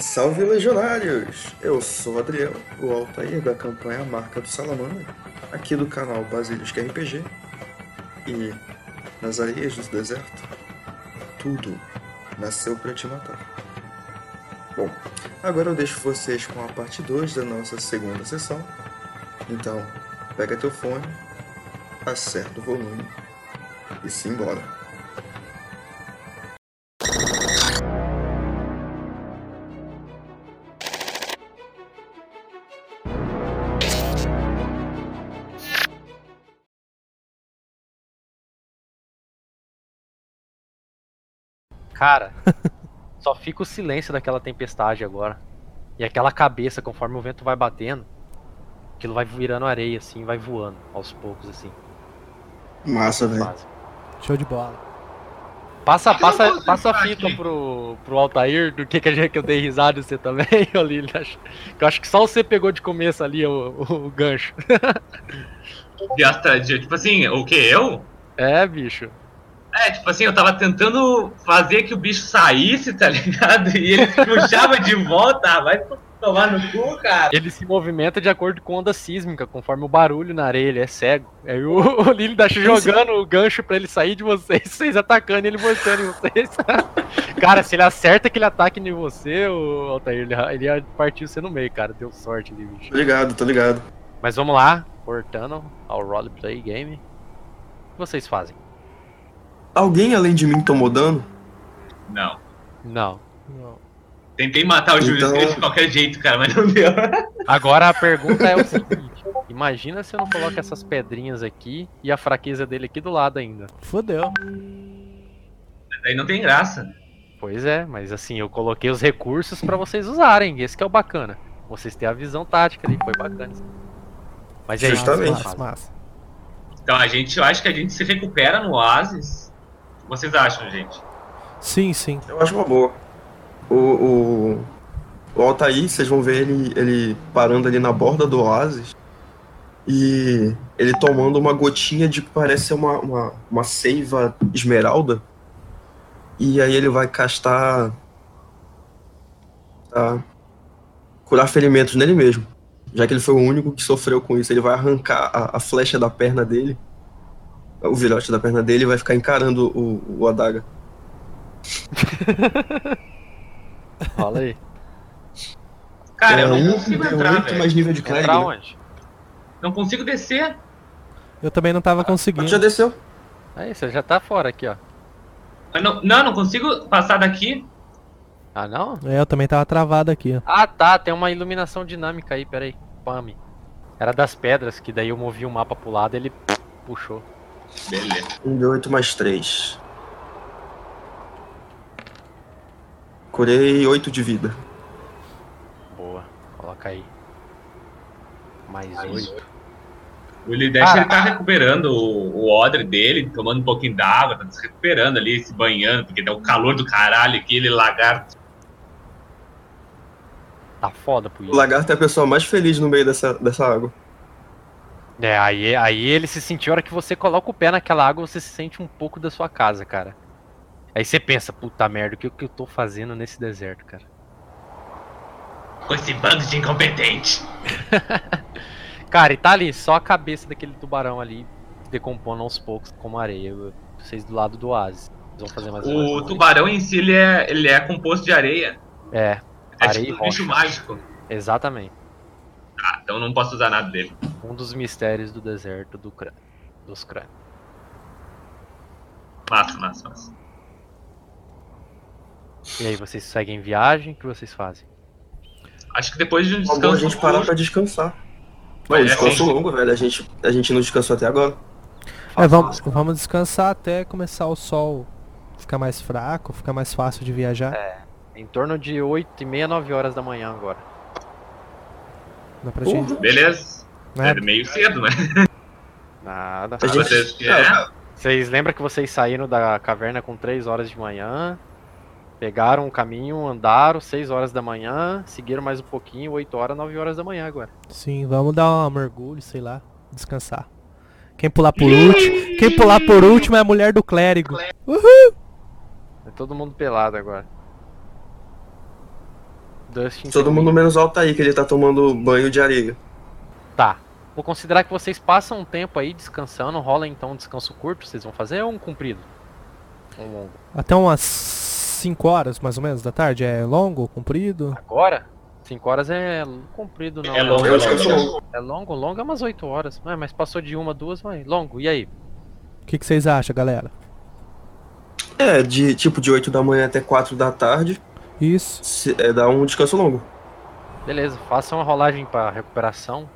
Salve legionários! Eu sou o Adriel, o Altair da campanha Marca do Salamandra, aqui do canal Basilisca RPG. E nas areias do deserto, tudo nasceu para te matar. Bom, agora eu deixo vocês com a parte 2 da nossa segunda sessão. Então, pega teu fone, acerta o volume e simbora. Cara, só fica o silêncio daquela tempestade agora. E aquela cabeça, conforme o vento vai batendo, aquilo vai virando areia, assim, vai voando aos poucos, assim. Massa, velho. Show de bola. Passa, passa, passa a fita pro, pro Altair do que, que a gente que eu dei risada e você também, que Eu acho que só você pegou de começo ali o, o, o gancho. Piasta de- Tipo assim, o que? Eu? É, bicho. É, tipo assim, eu tava tentando fazer que o bicho saísse, tá ligado? E ele puxava de volta. Ah, Vai tomar no cu, cara. Ele se movimenta de acordo com onda sísmica, conforme o barulho na areia, ele é cego. Aí o, o Lili tá jogando o gancho pra ele sair de vocês, vocês atacando ele voltando em vocês. cara, se ele acerta aquele ataque em você, o Altair, ele, ele ia partir você no meio, cara. Deu sorte ali, bicho. Tô ligado, tô ligado. Mas vamos lá, voltando ao roleplay game. O que vocês fazem? Alguém além de mim tomou dano? Não. Não. Não. Tentei matar o Júlio Então- Cris de qualquer jeito, cara, mas não deu. Agora a pergunta é o seguinte: imagina se eu não coloco essas pedrinhas aqui e a fraqueza dele aqui do lado ainda. Fodeu. Daí não tem graça. Pois é, mas assim, eu coloquei os recursos pra vocês usarem, esse que é o bacana. Vocês têm a visão tática ali, foi bacana. Mas é isso. Justamente. massa. Então a gente, eu acho que a gente se recupera no Oasis. Vocês acham, gente? Sim, sim. Eu acho uma boa. O, o, o Altair, vocês vão ver ele, ele parando ali na borda do oásis e ele tomando uma gotinha de que parece ser uma, uma, uma seiva esmeralda. E aí ele vai castar. Tá, curar ferimentos nele mesmo. Já que ele foi o único que sofreu com isso, ele vai arrancar a, a flecha da perna dele, o virote da perna dele, e vai ficar encarando o, o adaga. Fala aí. Cara, é eu não um consigo D8 entrar, velho. mais nível de clérigo. Entrar né? onde? Não consigo descer. Eu também não tava Mas conseguindo. já desceu. Aí, você já tá fora aqui, ó. Não, não, não consigo passar daqui. Ah, não? É, eu também tava travado aqui, ó. Ah, tá, tem uma iluminação dinâmica aí, peraí. Pame. Era das pedras, que daí eu movi o mapa pro lado e ele puxou. Beleza. Um D8 mais 3. Curei 8 de vida. Boa, coloca aí. Mais Mais oito. O Lidesh Cara. ele tá recuperando o, o odre dele, tomando um pouquinho d'água, tá se recuperando ali, se banhando, porque dá o calor do caralho aqui, ele lagarto. Tá foda pro O lagarto é a pessoa mais feliz no meio dessa, dessa água. É, aí, aí ele se sentiu, a hora que você coloca o pé naquela água, você se sente um pouco da sua casa, cara. Aí você pensa, puta merda, o que, que eu tô fazendo nesse deserto, cara? Com esse bando de incompetente. Cara, e tá ali, só a cabeça daquele tubarão ali, decompondo aos poucos, como areia. Vocês do lado do oásis. Vão fazer mais O tubarão em si, ele é, ele é composto de areia. É, É Areia tipo um bicho mágico. exatamente. Ah, então não posso usar nada dele. Um dos mistérios do deserto do crânio. Dos crânios. Massa, massa, massa. E aí, vocês seguem viagem? O que vocês fazem? Acho que depois de um É bom a descanso gente parar pra descansar. Não, É, descanso sim. longo, velho. A gente, a gente não descansou até agora. É, vamos, vamos descansar até começar o sol ficar mais fraco, ficar mais fácil de viajar. Em torno de 8 e meia, 9 horas da manhã agora. Dá pra gente. Beleza. né? É meio cedo, né? Nada. A gente- Vocês que é? Vocês lembram que vocês saíram da caverna com 3 horas de manhã? Pegaram o caminho, andaram 6 horas da manhã, seguiram mais um pouquinho, 8 horas, 9 horas da manhã agora. Sim, vamos dar um mergulho, sei lá, descansar. Quem pular por último, quem pular por último é a mulher do clérigo. Uhul! É todo mundo pelado agora. Dustin Todo mundo menos o Altair, que ele tá tomando banho de areia. Tá. Vou considerar que vocês passam um tempo aí descansando. Rola então um descanso curto. Vocês vão fazer ou um comprido? Um longo. Até umas 5 horas, mais ou menos, da tarde. É longo, comprido? Agora? 5 horas é comprido, não. É longo, Eu é longo. longo. É longo? Longo é umas 8 horas. É, mas passou de uma, duas, vai. Longo. E aí? O que, que vocês acham, galera? É, de tipo de 8 da manhã até 4 da tarde, Isso. se- é, dá um descanso longo. Beleza. Façam uma rolagem pra recuperação.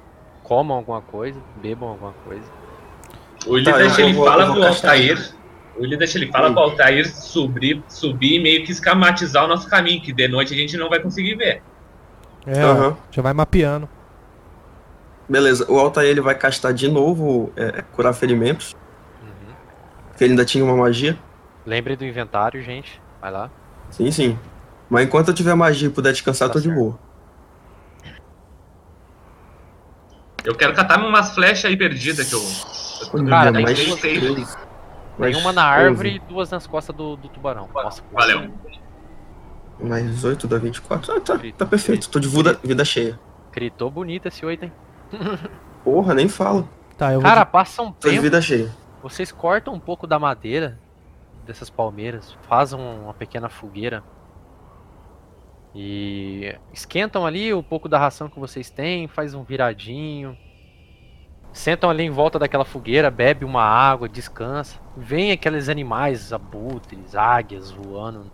Comam alguma coisa. Bebam alguma coisa. O Willi Tá, deixa ele vou- fala vou pro. Altair. O Willi deixa ele fala Sim. pro Altair subir, subir e meio que escamatizar o nosso caminho, que de noite a gente não vai conseguir ver. É, Aham. já vai mapeando. Beleza, o Altair ele vai castar de novo é, curar ferimentos, Uhum. porque ele ainda tinha uma magia. Lembre do inventário, gente. Vai lá. Sim, sim. Mas enquanto eu tiver magia e puder descansar, Tá tô de certo. boa. Eu quero catar umas flechas aí perdidas que eu. Cara, tem seis. três, Tem mais uma na árvore e duas nas costas do, do tubarão. Nossa, Valeu. Mais 8 dá 24. Ah, tá, tá perfeito. Tô de vida, vida cheia. Gritou bonito esse 8, hein? Porra, nem falo. Tá, eu vou. Cara, passa um Tô de tempo. vida cheia. Vocês cortam um pouco da madeira dessas palmeiras, fazem uma pequena fogueira e esquentam ali um pouco da ração que vocês têm, faz um viradinho. Sentam ali em volta daquela fogueira, bebe uma água, descansa. Vem aqueles animais, abutres, águias voando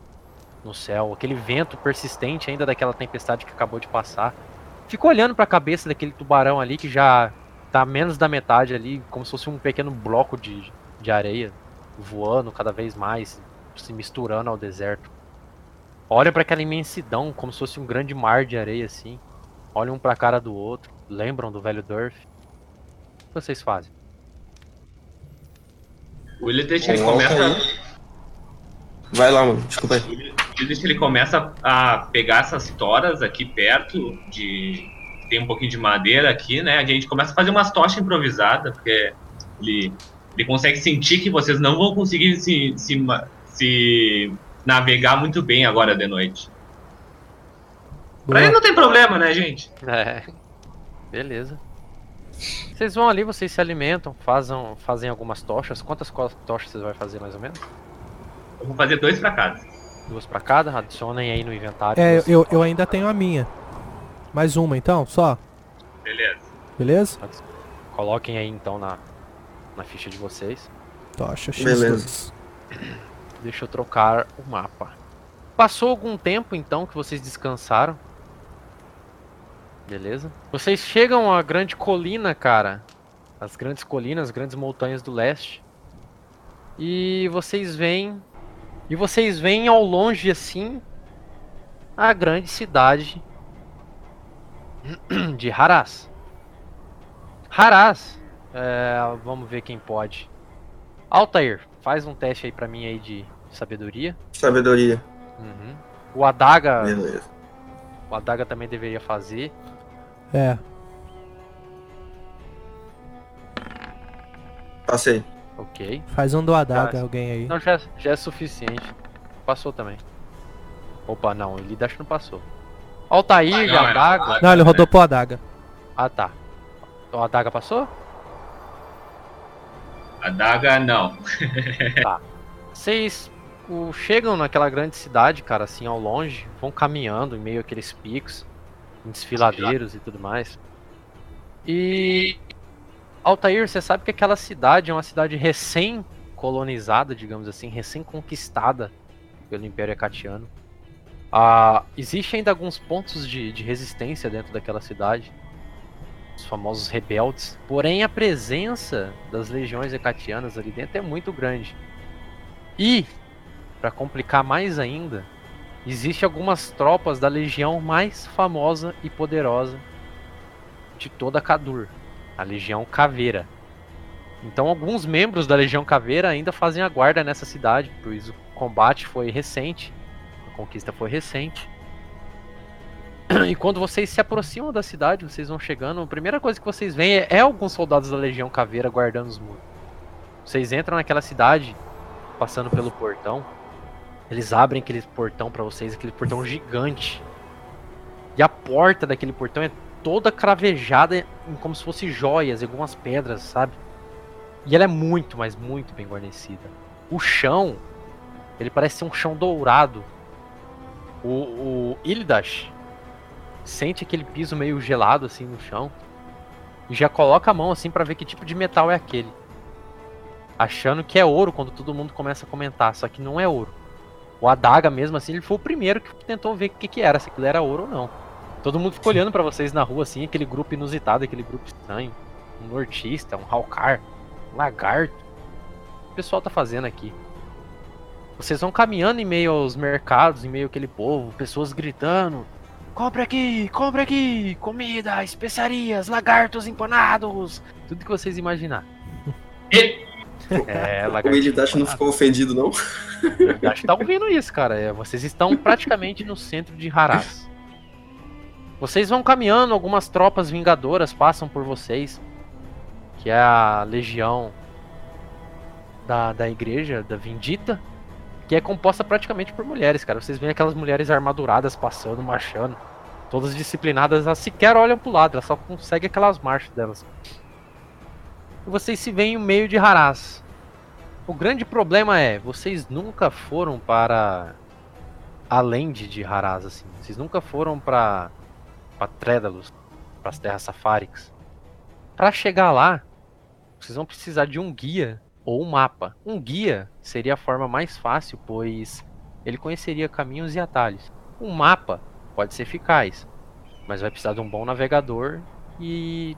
no céu, aquele vento persistente ainda daquela tempestade que acabou de passar. Fica olhando para a cabeça daquele tubarão ali que já tá menos da metade ali, como se fosse um pequeno bloco de, de areia voando cada vez mais, se misturando ao deserto. Olham para aquela imensidão, como se fosse um grande mar de areia assim. Olham um pra cara do outro, lembram do velho Durf. O que vocês fazem? O Willi deixa ele começa. Vai lá, mano. Desculpa aí. O Willi deixa ele começa a pegar essas toras aqui perto de. Tem um pouquinho de madeira aqui, né? A gente começa a fazer umas tochas improvisadas, porque ele, ele consegue sentir que vocês não vão conseguir se, se, se navegar muito bem agora de noite. Pra ele não tem problema, né, gente? É. Beleza. Vocês vão ali, vocês se alimentam, fazem, fazem algumas tochas. Quantas tochas vocês vão fazer mais ou menos? Eu vou fazer dois pra cada. Duas pra cada? Adicionem aí no inventário. É, eu, eu ainda tenho a minha. Mais uma então, só. Beleza. Beleza? Coloquem aí então na, na ficha de vocês. Tocha X2. Beleza. Deixa eu trocar o mapa. Passou algum tempo então que vocês descansaram. Beleza? Vocês chegam à grande colina, cara. As grandes colinas, as grandes montanhas do leste. E vocês veem. E vocês veem ao longe assim. A grande cidade de Haras. Haras. É, vamos ver quem pode. Altair, faz um teste aí pra mim aí de sabedoria. Sabedoria. Uhum. O Adaga, Beleza. o Adaga também deveria fazer. É. Passei. Ok. Faz um do Adaga, Tá. alguém aí. Não, já, é- já é suficiente. Passou também. Opa, não, ele acho que não passou. Altair Ah, não. Adaga. Não, ele rodou pro Adaga. Ah, tá. O Adaga passou? A daga, não. Vocês o, chegam naquela grande cidade, cara, assim, ao longe, vão caminhando em meio àqueles picos, em desfiladeiros e tudo mais. E Altair, você sabe que aquela cidade é uma cidade recém-colonizada, digamos assim, recém-conquistada pelo Império Acatiano. Ah, existe ainda alguns pontos de, de resistência dentro daquela cidade, os famosos rebeldes. Porém, a presença das legiões hecatianas ali dentro é muito grande. E, para complicar mais ainda, existe algumas tropas da legião mais famosa e poderosa de toda Kadur, a Legião Caveira. Então, alguns membros da Legião Caveira ainda fazem a guarda nessa cidade, pois o combate foi recente, a conquista foi recente. E quando vocês se aproximam da cidade, vocês vão chegando, a primeira coisa que vocês veem é, é alguns soldados da Legião Caveira guardando os muros. Vocês entram naquela cidade, passando pelo portão. Eles abrem aquele portão pra vocês, aquele portão gigante. E a porta daquele portão é toda cravejada como se fosse joias, algumas pedras, sabe? E ela é muito, mas muito bem guarnecida. O chão, ele parece ser um chão dourado. O, o Ildash sente aquele piso meio gelado assim no chão e já coloca a mão assim para ver que tipo de metal é aquele. Achando que é ouro quando todo mundo começa a comentar, só que não é ouro. O Adaga mesmo assim, ele foi o primeiro que tentou ver o que, que era, se aquilo era ouro ou não. Todo mundo ficou olhando para vocês na rua assim, aquele grupo inusitado, aquele grupo estranho. Um nortista, um Halkar, um lagarto. O que o pessoal tá fazendo aqui? Vocês vão caminhando em meio aos mercados, em meio àquele povo, pessoas gritando: Compre aqui, compre aqui, comida, especiarias, lagartos empanados, tudo que vocês imaginar. É, o Elidash não ficou ofendido, não? O Elidash tá ouvindo isso, cara. É, vocês estão praticamente no centro de Haras. Vocês vão caminhando, algumas tropas vingadoras passam por vocês. Que é a legião da, da igreja, da Vindita. Que é composta praticamente por mulheres, cara. Vocês veem aquelas mulheres armaduradas passando, marchando. Todas disciplinadas, elas sequer olham pro lado, elas só conseguem aquelas marchas delas. E vocês se veem no meio de Haras. O grande problema é, vocês nunca foram para além de, Haras, assim. Vocês nunca foram para para Trédalos, para as terras safáricas. Para chegar lá, vocês vão precisar de um guia ou um mapa. Um guia seria a forma mais fácil, pois ele conheceria caminhos e atalhos. Um mapa pode ser eficaz, mas vai precisar de um bom navegador e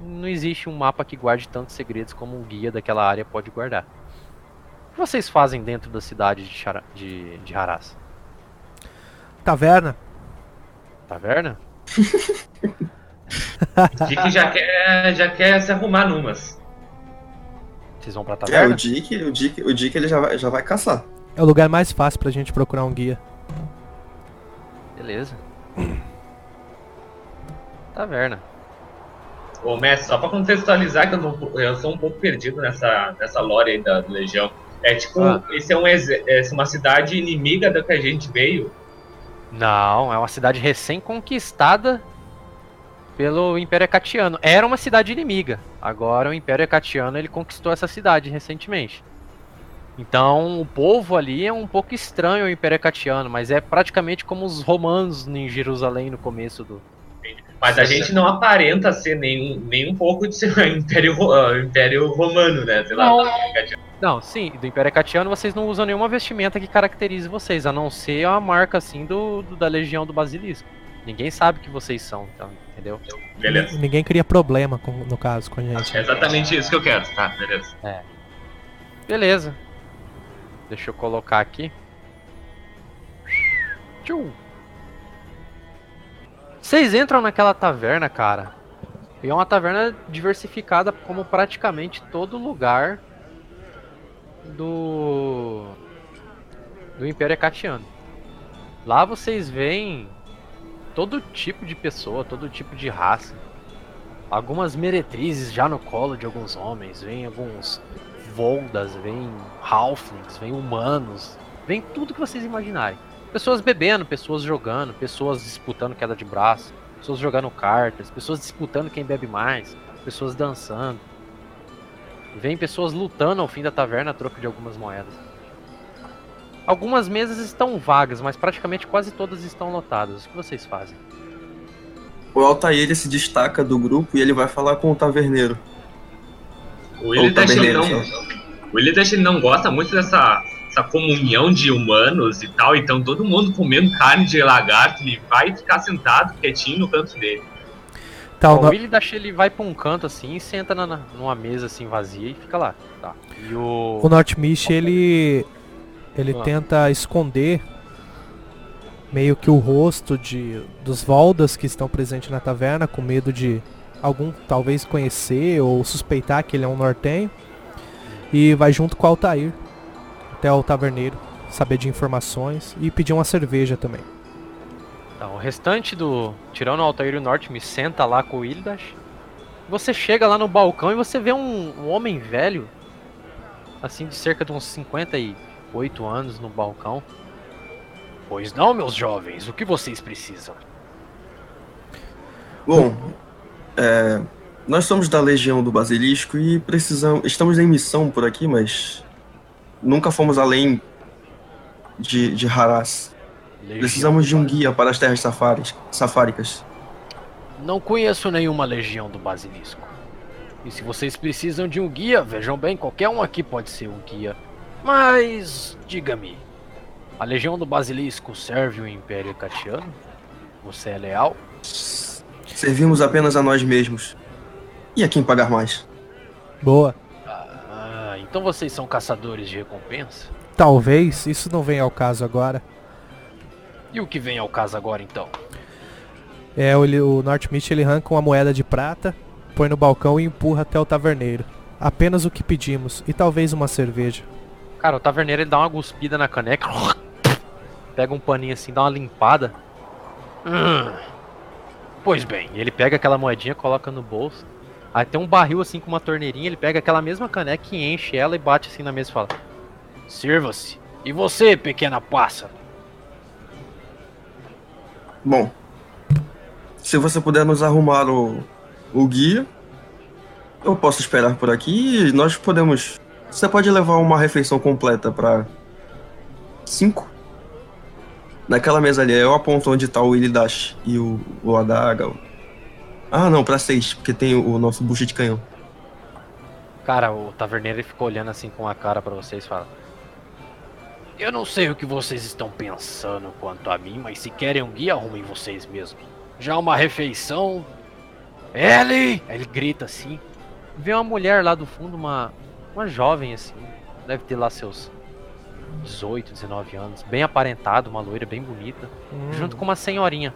não existe um mapa que guarde tantos segredos como um guia daquela área pode guardar. O que vocês fazem dentro da cidade de, Chara, de, de Haras? Taverna. Taverna? Dick já quer, já quer se arrumar numas. Vocês vão pra É, taverna? o Dick, o Dick, o Dick ele já vai, já vai caçar. É o lugar mais fácil pra gente procurar um guia. Beleza. Taverna. Ô, mestre, só pra contextualizar, que eu, tô- eu sou um pouco perdido nessa, nessa lore aí da Legião. É tipo, Ah. esse é um, essa é uma cidade inimiga da que a gente veio. Não, é uma cidade recém-conquistada pelo Império Ecatiano. Era uma cidade inimiga. Agora o Império Ecatiano ele conquistou essa cidade recentemente. Então o povo ali é um pouco estranho ao Império Ecatiano, mas é praticamente como os romanos em Jerusalém no começo do. Mas a gente não aparenta ser nem, nem um pouco de ser império, ah, império romano, né? Sei lá. Não. Não, sim, do Império Ecatiano vocês não usam nenhuma vestimenta que caracterize vocês, a não ser a marca assim do, do- da Legião do Basilisco. Ninguém sabe que vocês são, então, entendeu? Beleza. Ninguém cria problema, com- no caso, com a gente. É exatamente isso que eu quero, tá? Beleza. Beleza. Deixa eu colocar aqui. Tchum. Vocês entram naquela taverna, cara. E é uma taverna diversificada como praticamente todo lugar do do Império Ecatiano. Lá vocês veem todo tipo de pessoa, todo tipo de raça. Algumas meretrizes já no colo de alguns homens, vem alguns Voldas, vem Halflings, vem humanos, vem tudo que vocês imaginarem. Pessoas bebendo, pessoas jogando, pessoas disputando queda de braço, pessoas jogando cartas, pessoas disputando quem bebe mais, pessoas dançando. Vem pessoas lutando ao fim da taverna a troco de algumas moedas. Algumas mesas estão vagas, mas praticamente quase todas estão lotadas. O que vocês fazem? O Altair ele se destaca do grupo e ele vai falar com o taverneiro. O taberneiro, não, o não gosta muito dessa essa comunhão de humanos e tal, então todo mundo comendo carne de lagarto, ele vai ficar sentado quietinho no canto dele. Tá, o no- o Willy Dash ele vai pra um canto assim e senta na, numa mesa assim vazia e fica lá. Tá. E o. O Northmist, ele ele Ah. tenta esconder meio que o rosto de dos Voldas que estão presentes na taverna, com medo de algum talvez conhecer ou suspeitar que ele é um nortenho. E vai junto com o Altair até o taverneiro, saber de informações e pedir uma cerveja também. Tá, o restante do. Tirando o Altair e o Norte, me senta lá com o Ildash. Você chega lá no balcão e você vê um, um homem velho, assim de cerca de uns 58 anos no balcão. Pois não, meus jovens, o que vocês precisam? Bom, é, nós somos da Legião do Basilisco e precisamos. Estamos em missão por aqui, mas nunca fomos além de, de Haras. Precisamos de um guia para as terras safaris, safáricas. Não conheço nenhuma legião do basilisco. E se vocês precisam de um guia, vejam bem, qualquer um aqui pode ser um guia. Mas, diga-me, a legião do basilisco serve o Império Catiano? Você é leal? Servimos apenas a nós mesmos. E a quem pagar mais? Boa. Ah, então vocês são caçadores de recompensa? Talvez isso não venha ao caso agora. E o que vem ao caso agora então? É, o, o ele arranca uma moeda de prata, põe no balcão e empurra até o taverneiro. Apenas o que pedimos e talvez uma cerveja. Cara, o taverneiro ele dá uma cuspida na caneca, pega um paninho assim, dá uma limpada. Hum. Pois bem, ele pega aquela moedinha, coloca no bolso. Aí tem um barril assim com uma torneirinha, ele pega aquela mesma caneca e enche ela e bate assim na mesa e fala: Sirva-se. E você, pequena pássaro? Bom, se você puder nos arrumar o, o guia, eu posso esperar por aqui e nós podemos. Você pode levar uma refeição completa para cinco? Naquela mesa ali, eu aponto onde tá o Willy Dash e o, o Adaga. Ah, não, pra seis, porque tem o, nosso bucha de canhão. Cara, o taverneiro ele ficou olhando assim com a cara pra vocês e fala: Eu não sei o que vocês estão pensando quanto a mim, mas se querem um guia, arrumem vocês mesmos. Já uma refeição. Aí ele grita assim. Vê uma mulher lá do fundo, uma, uma jovem assim. Deve ter lá seus 18, 19 anos. Bem aparentado, uma loira bem bonita. Junto com uma senhorinha.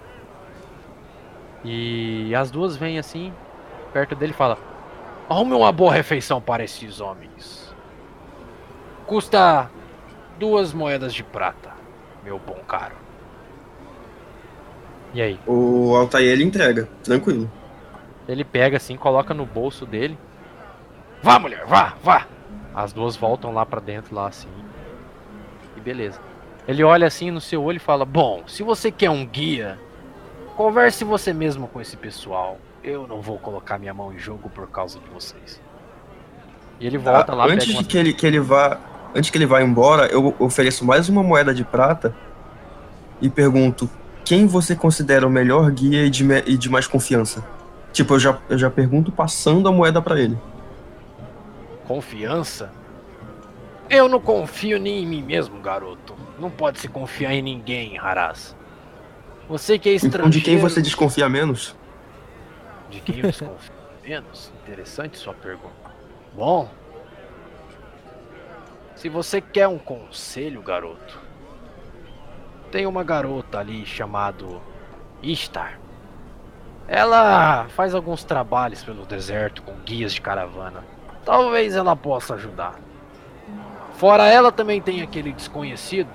E as duas vêm assim, perto dele e fala: Arrume uma boa refeição para esses homens. Custa duas moedas de prata, meu bom caro. E aí? O Altair ele entrega, tranquilo. Ele pega assim, coloca no bolso dele. Vá, mulher, vá, vá. As duas voltam lá pra dentro, lá assim. E beleza. Ele olha assim no seu olho e fala: Bom, se você quer um guia, converse você mesmo com esse pessoal. Eu não vou colocar minha mão em jogo por causa de vocês. E ele volta Ah, lá, antes de uma... que ele, que ele vá. Antes que ele vá embora, eu ofereço mais uma moeda de prata e pergunto quem você considera o melhor guia e de, e de mais confiança. Tipo, eu já, eu já pergunto passando a moeda pra ele. Confiança? Eu não confio nem em mim mesmo, garoto. Não pode se confiar em ninguém, Haraz. Você que é estrangeiro... Então, de quem você desconfia menos? De quem eu desconfio menos? Interessante sua pergunta. Bom, se você quer um conselho, garoto, tem uma garota ali chamado Ishtar. Ela faz alguns trabalhos pelo deserto com guias de caravana. Talvez ela possa ajudar. Fora ela também tem aquele desconhecido.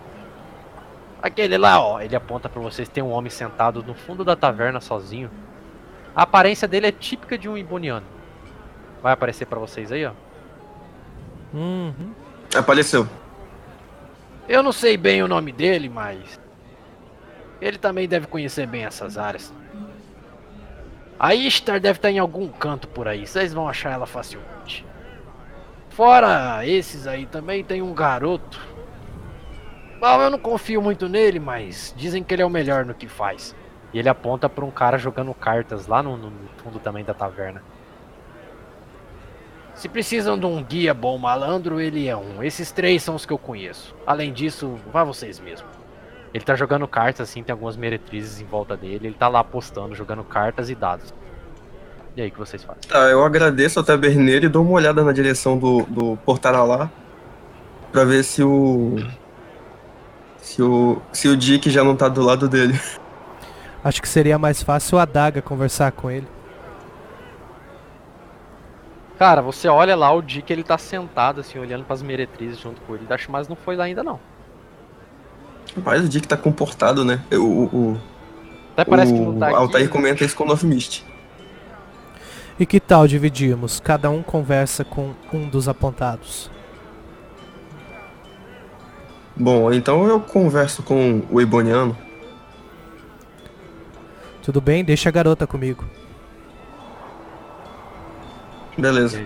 Aquele lá, ó, ele aponta pra vocês, tem um homem sentado no fundo da taverna sozinho. A aparência dele é típica de um iboniano. Vai aparecer pra vocês aí, ó. Uhum. Apareceu. Eu não sei bem o nome dele, mas ele também deve conhecer bem essas áreas. A Ishtar deve estar em algum canto por aí, vocês vão achar ela facilmente. Fora esses aí também tem um garoto. Bom, eu não confio muito nele, mas dizem que ele é o melhor no que faz. E ele aponta pra um cara jogando cartas lá no, no fundo também da taverna. Se precisam de um guia bom malandro, ele é um. Esses três são os que eu conheço. Além disso, vá vocês mesmo. Ele tá jogando cartas assim, tem algumas meretrizes em volta dele. Ele tá lá apostando, jogando cartas e dados. E aí, o que vocês fazem? Tá, eu agradeço ao taberneiro e dou uma olhada na direção do, do Portaralá pra ver se o. Se o. Se o Dick já não tá do lado dele. Acho que seria mais fácil a Daga conversar com ele. Cara, você olha lá o Dick, ele tá sentado assim, olhando pras meretrizes junto com ele. Acho mas não foi lá ainda não. Rapaz, o Dick tá comportado, né? O, o, o, Até parece o que não tá aqui. Altair comenta isso com o Love Mist. E que tal dividirmos? Cada um conversa com um dos apontados. Bom, então eu converso com o Eboniano. Tudo bem? Deixa a garota comigo. Beleza.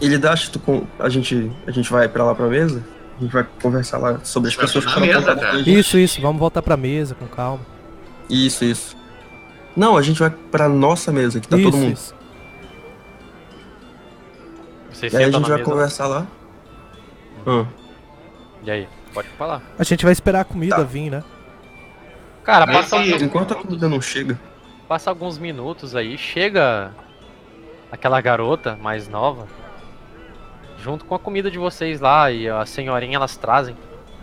Ele dá, tu com... a gente a gente vai pra lá pra mesa? A gente vai conversar lá sobre as pessoas que foram mesa, gente. Isso, isso. Vamos voltar pra mesa com calma. Isso, isso. Não, a gente vai pra nossa mesa, que tá isso, todo mundo. isso. Vocês E aí a gente vai mesa. conversar lá. Ah, E aí? Pode falar. A gente vai esperar a comida Tá. vir, né? Cara, passa, se- enquanto a comida não chega, passa alguns minutos aí, chega aquela garota mais nova, junto com a comida de vocês lá, e a senhorinha elas trazem.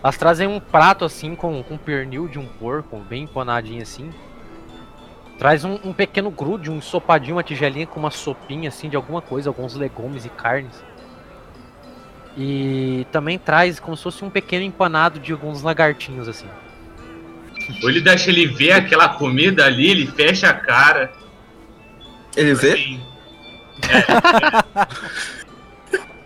Elas trazem um prato assim com, com pernil de um porco, bem empanadinho assim. Traz um, um pequeno grude, um ensopadinho, uma tigelinha com uma sopinha assim de alguma coisa, alguns legumes e carnes. E também traz como se fosse um pequeno empanado de alguns lagartinhos assim. Ou ele deixa ele ver aquela comida ali, ele fecha a cara. ele vê? assim. É,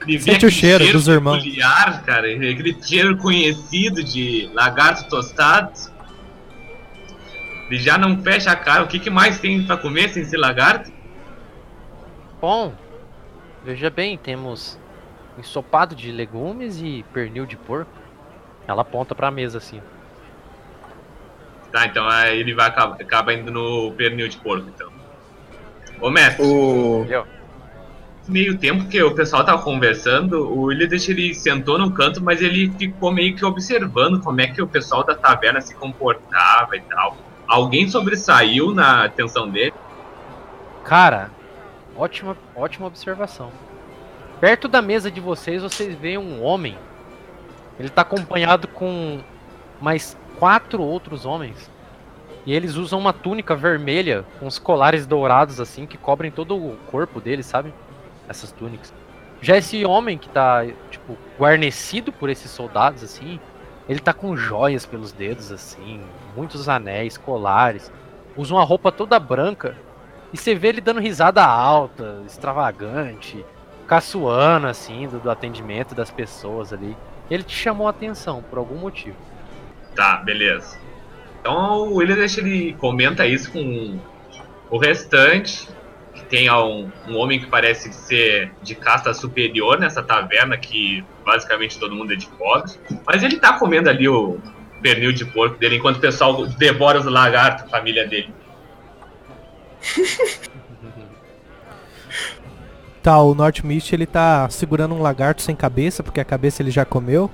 ele vê Sente o aquele cheiro dos irmãos. peculiar, cara, aquele cheiro conhecido de lagarto tostado. Ele já não fecha a cara. O que, que mais tem pra comer sem ser lagarto? Bom, veja bem, temos ensopado de legumes e pernil de porco. Ela aponta pra mesa assim. Tá, então aí ele vai acaba, acaba indo no pernil de porco, então. Ô mestre, O... Meio tempo que o pessoal tava conversando, o William deixa ele sentou no canto, mas ele ficou meio que observando como é que o pessoal da taverna se comportava e tal. Alguém sobressaiu na atenção dele? Cara, ótima, ótima observação. Perto da mesa de vocês, vocês veem um homem. Ele tá acompanhado com mais quatro outros homens. E eles usam uma túnica vermelha com os colares dourados assim que cobrem todo o corpo deles, sabe? Essas túnicas. Já esse homem que tá, tipo, guarnecido por esses soldados assim, ele tá com joias pelos dedos assim, muitos anéis, colares. Usa uma roupa toda branca e você vê ele dando risada alta, extravagante, caçoando assim do, do atendimento das pessoas ali. Ele te chamou a atenção por algum motivo. Tá, beleza. Então o William deixa ele comenta isso com o restante. Que tem um, um homem que parece ser de casta superior nessa taverna, que basicamente todo mundo é de pobre. Mas ele tá comendo ali o pernil de porco dele, enquanto o pessoal devora os lagartos, a família dele. Tá, o Northmist ele tá segurando um lagarto sem cabeça, porque a cabeça ele já comeu.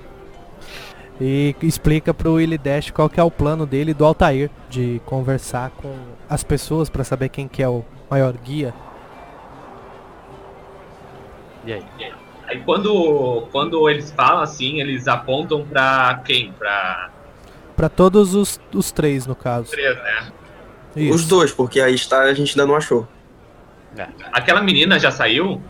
E explica pro Willy Dash qual que é o plano dele e do Altair de conversar com as pessoas pra saber quem que é o maior guia. E aí? Aí quando, quando eles falam assim, eles apontam pra quem? Pra Pra todos os, os três, no caso. três, né? Isso. Os dois, porque aí está a gente ainda não achou. Aquela menina já saiu?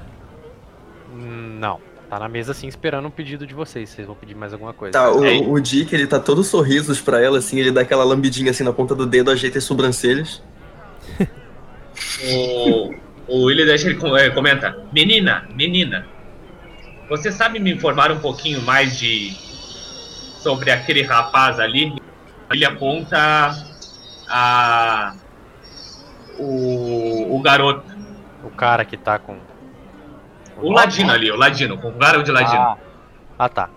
Não. Tá na mesa assim esperando um pedido de vocês. Vocês vão pedir mais alguma coisa. Tá, o, o Dick, ele tá todo sorrisos pra ela, assim, ele dá aquela lambidinha assim na ponta do dedo, ajeita as sobrancelhas. O, o William deixa ele com- eh, comenta: Menina, menina, você sabe me informar um pouquinho mais de. sobre aquele rapaz ali? Ele aponta a. O, o garoto, O cara que tá com. o ladino ali, o ladino, com o garoto de ladino. Ah, ah tá.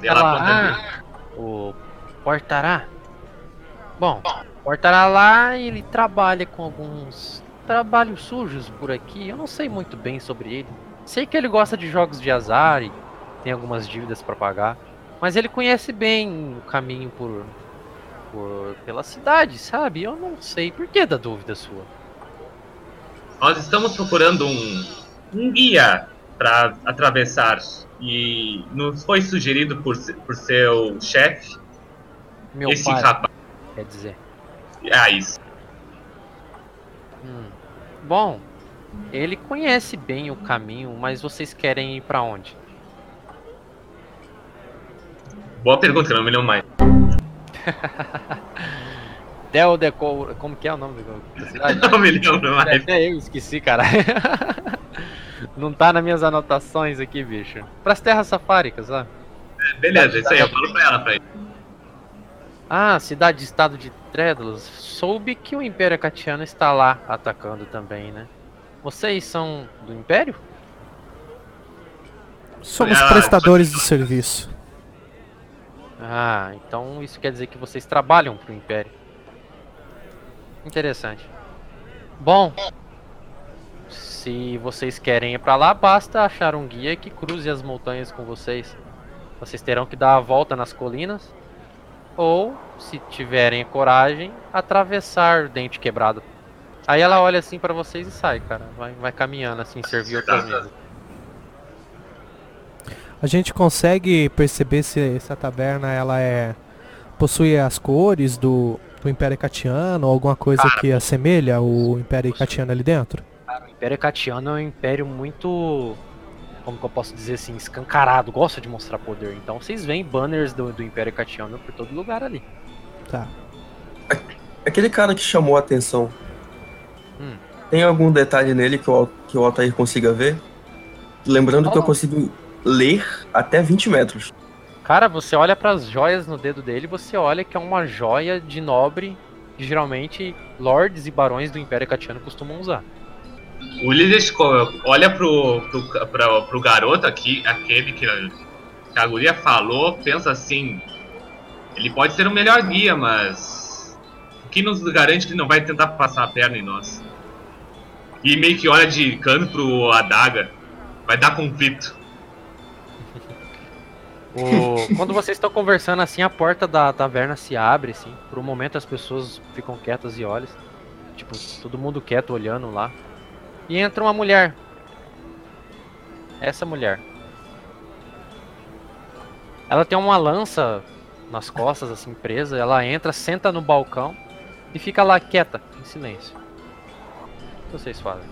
Ela Ela- aponta ali. O Portará. Bom, Portará lá ele trabalha com alguns trabalhos sujos por aqui. Eu não sei muito bem sobre ele. Sei que ele gosta de jogos de azar e tem algumas dívidas pra pagar. Mas ele conhece bem o caminho por, por pela cidade, sabe? Eu não sei. Por que da dúvida sua? Nós estamos procurando um, um guia para atravessar e nos foi sugerido por, por seu chefe Meu esse pai, rapaz. quer dizer. Ah, isso. Hum. Bom, ele conhece bem o caminho, mas vocês querem ir pra onde? Boa pergunta, não me lembro mais. Del Deco... Como que é o nome da cidade? Não me lembro mais. Até eu esqueci, cara. Não tá nas minhas anotações aqui, bicho. Pras terras safáricas, sabe? Beleza, isso aí, eu falo pra ela pra ir. Ah, cidade-estado de Trédulos, soube que o Império Acatiano está lá atacando também, né? Vocês são do Império? Somos Ah, prestadores de serviço. Ah, então isso quer dizer que vocês trabalham pro Império. Interessante. Bom, se vocês querem ir pra lá, basta achar um guia que cruze as montanhas com vocês. Vocês terão que dar a volta nas colinas ou, se tiverem coragem, atravessar o dente quebrado. Aí ela olha assim pra vocês e sai, cara. Vai, vai caminhando assim, servir outras mesas. A gente consegue perceber se essa taverna ela é possui as cores do, do Império Catiano ou alguma coisa que assemelha o Império Catiano ali dentro? O Império Catiano é um império muito. Como que eu posso dizer assim? Escancarado, gosta de mostrar poder. Então vocês veem banners do, do Império Catiano por todo lugar ali. Tá. Aquele cara que chamou a atenção. Hum. Tem algum detalhe nele que o, que o Altair consiga ver? Lembrando que eu consigo ler até 20 metros. Cara, você olha pras joias no dedo dele, você olha que é uma joia de nobre que geralmente lords e barões do Império Catiano costumam usar. O co- olha pro, pro, pra- pro garoto aqui, aquele que, que a guria falou, pensa assim: ele pode ser o melhor guia, mas o que nos garante que ele não vai tentar passar a perna em nós? E meio que olha de canto pro adaga, vai dar conflito. O- Quando vocês estão conversando assim, a porta da taverna se abre, assim. Por um momento as pessoas ficam quietas e olham. Tipo, todo mundo quieto olhando lá. E entra uma mulher. Essa mulher. Ela tem uma lança nas costas, assim, presa. Ela entra, senta no balcão e fica lá quieta, em silêncio. O que vocês fazem?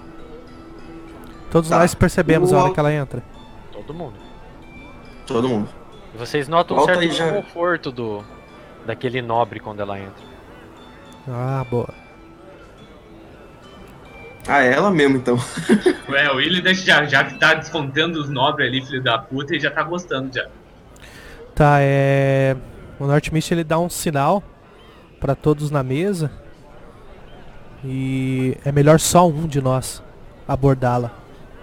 Todos Tá. nós percebemos a hora que ela entra. Todo mundo. Todo mundo. E vocês notam um Volta certo aí, já. desconforto do, daquele nobre quando ela entra. Ah, boa. Ah, é ela mesmo então. Ué, o Willis já, já que tá descontando os nobres ali, filho da puta, e já tá gostando já. Tá, é. O Northmist ele dá um sinal pra todos na mesa. E é melhor só um de nós abordá-la.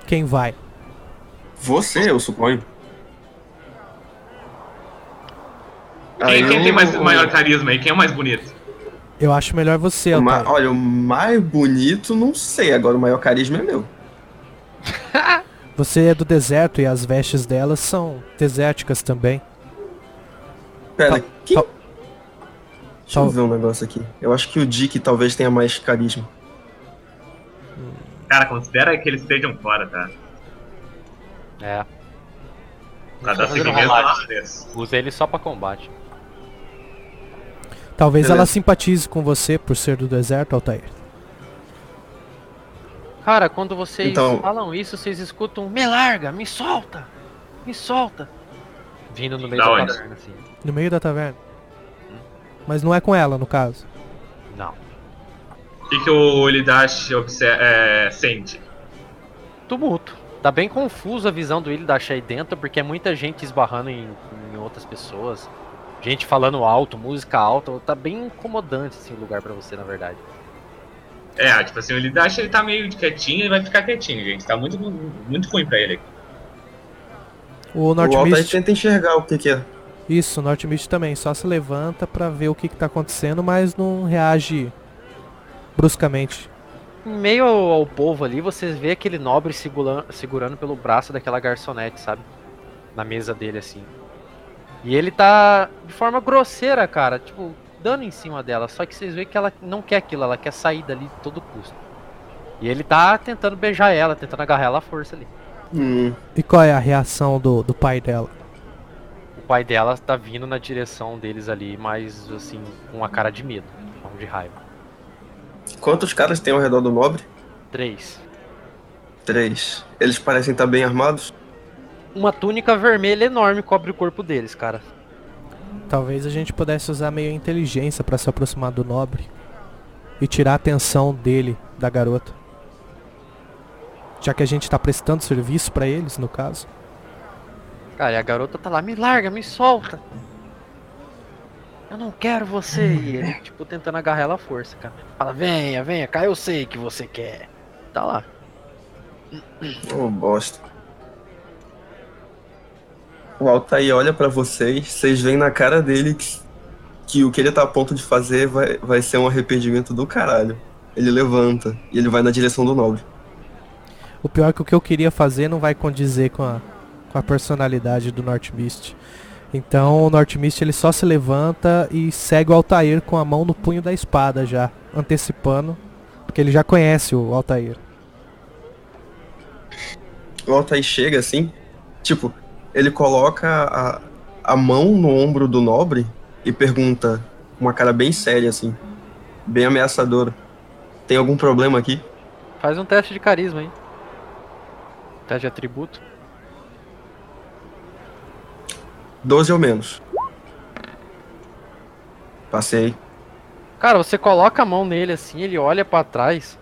Quem vai? Você, eu suponho. Quem, quem eu- tem mais, maior carisma aí? Quem é o mais bonito? Eu acho melhor você, o ma-. Olha, o mais bonito, não sei. Agora o maior carisma é meu. Você é do deserto e as vestes delas são desérticas também. Pera, Tá- quem... tá- Deixa eu tá- ver um negócio aqui. Eu acho que o Dick talvez tenha mais carisma. Cara, considera que eles estejam fora, tá? É. Por causa da Fazendo segurança rolagem. nós três. Usa ele só pra combate. Talvez Beleza. ela simpatize com você por ser do deserto, Altair. Cara, quando vocês Então- falam isso, vocês escutam Me larga, me solta, me solta. Vindo no meio Da da, taverna, assim. No meio da taverna. Mas não é com ela, no caso. Não. O que, que o Lidash obse- é, sente? Tumulto. Tá bem confuso a visão do Ildash aí dentro, porque é muita gente esbarrando em, em outras pessoas. Gente falando alto, música alta. Tá bem incomodante assim, o lugar pra você, na verdade. É, tipo assim, o Lidash ele tá meio quietinho e vai ficar quietinho, gente. Tá muito, muito ruim pra ele. O O Altair Northmist. tenta enxergar o que, que é. Isso, o Northmist também. Só se levanta pra ver o que, que tá acontecendo, mas não reage bruscamente. Em meio ao, ao povo ali, vocês vê aquele nobre segura- segurando pelo braço daquela garçonete, sabe? Na mesa dele, assim. E ele tá de forma grosseira, cara, tipo, dando em cima dela. Só que vocês veem que ela não quer aquilo, ela quer sair dali de todo custo. E ele tá tentando beijar ela, tentando agarrar ela à força ali. Hum, E qual é a reação do, do pai dela? O pai dela tá vindo na direção deles ali, mas assim, com uma cara de medo, de raiva. quantos caras tem ao redor do nobre? Três. Três. Eles parecem estar bem armados. Uma túnica vermelha enorme cobre o corpo deles, cara. Talvez a gente pudesse usar meio inteligência pra se aproximar do nobre e tirar a atenção dele da garota. Já que a gente tá prestando serviço pra eles, no caso. Cara, e a garota tá lá, me larga, me solta. Eu não quero você. E ele, tipo, tentando agarrar ela à força, cara. Fala, venha, venha, cá eu sei que você quer. Tá lá. Ô, bosta. O Altair olha pra vocês, vocês veem na cara dele que, que o que ele tá a ponto de fazer vai, vai ser um arrependimento do caralho. Ele levanta e ele vai na direção do nobre. O pior é que o que eu queria fazer não vai condizer com a, com a personalidade do North Mist. Então o North Mist ele só se levanta e segue o Altair com a mão no punho da espada já, antecipando, porque ele já conhece o Altair. O Altair chega assim, tipo, ele coloca a, a mão no ombro do nobre e pergunta com uma cara bem séria assim, bem ameaçadora. Tem algum problema aqui? Faz um teste de carisma aí. Teste de atributo. 12 ou menos. Passei. Cara, você coloca a mão nele assim, ele olha pra trás.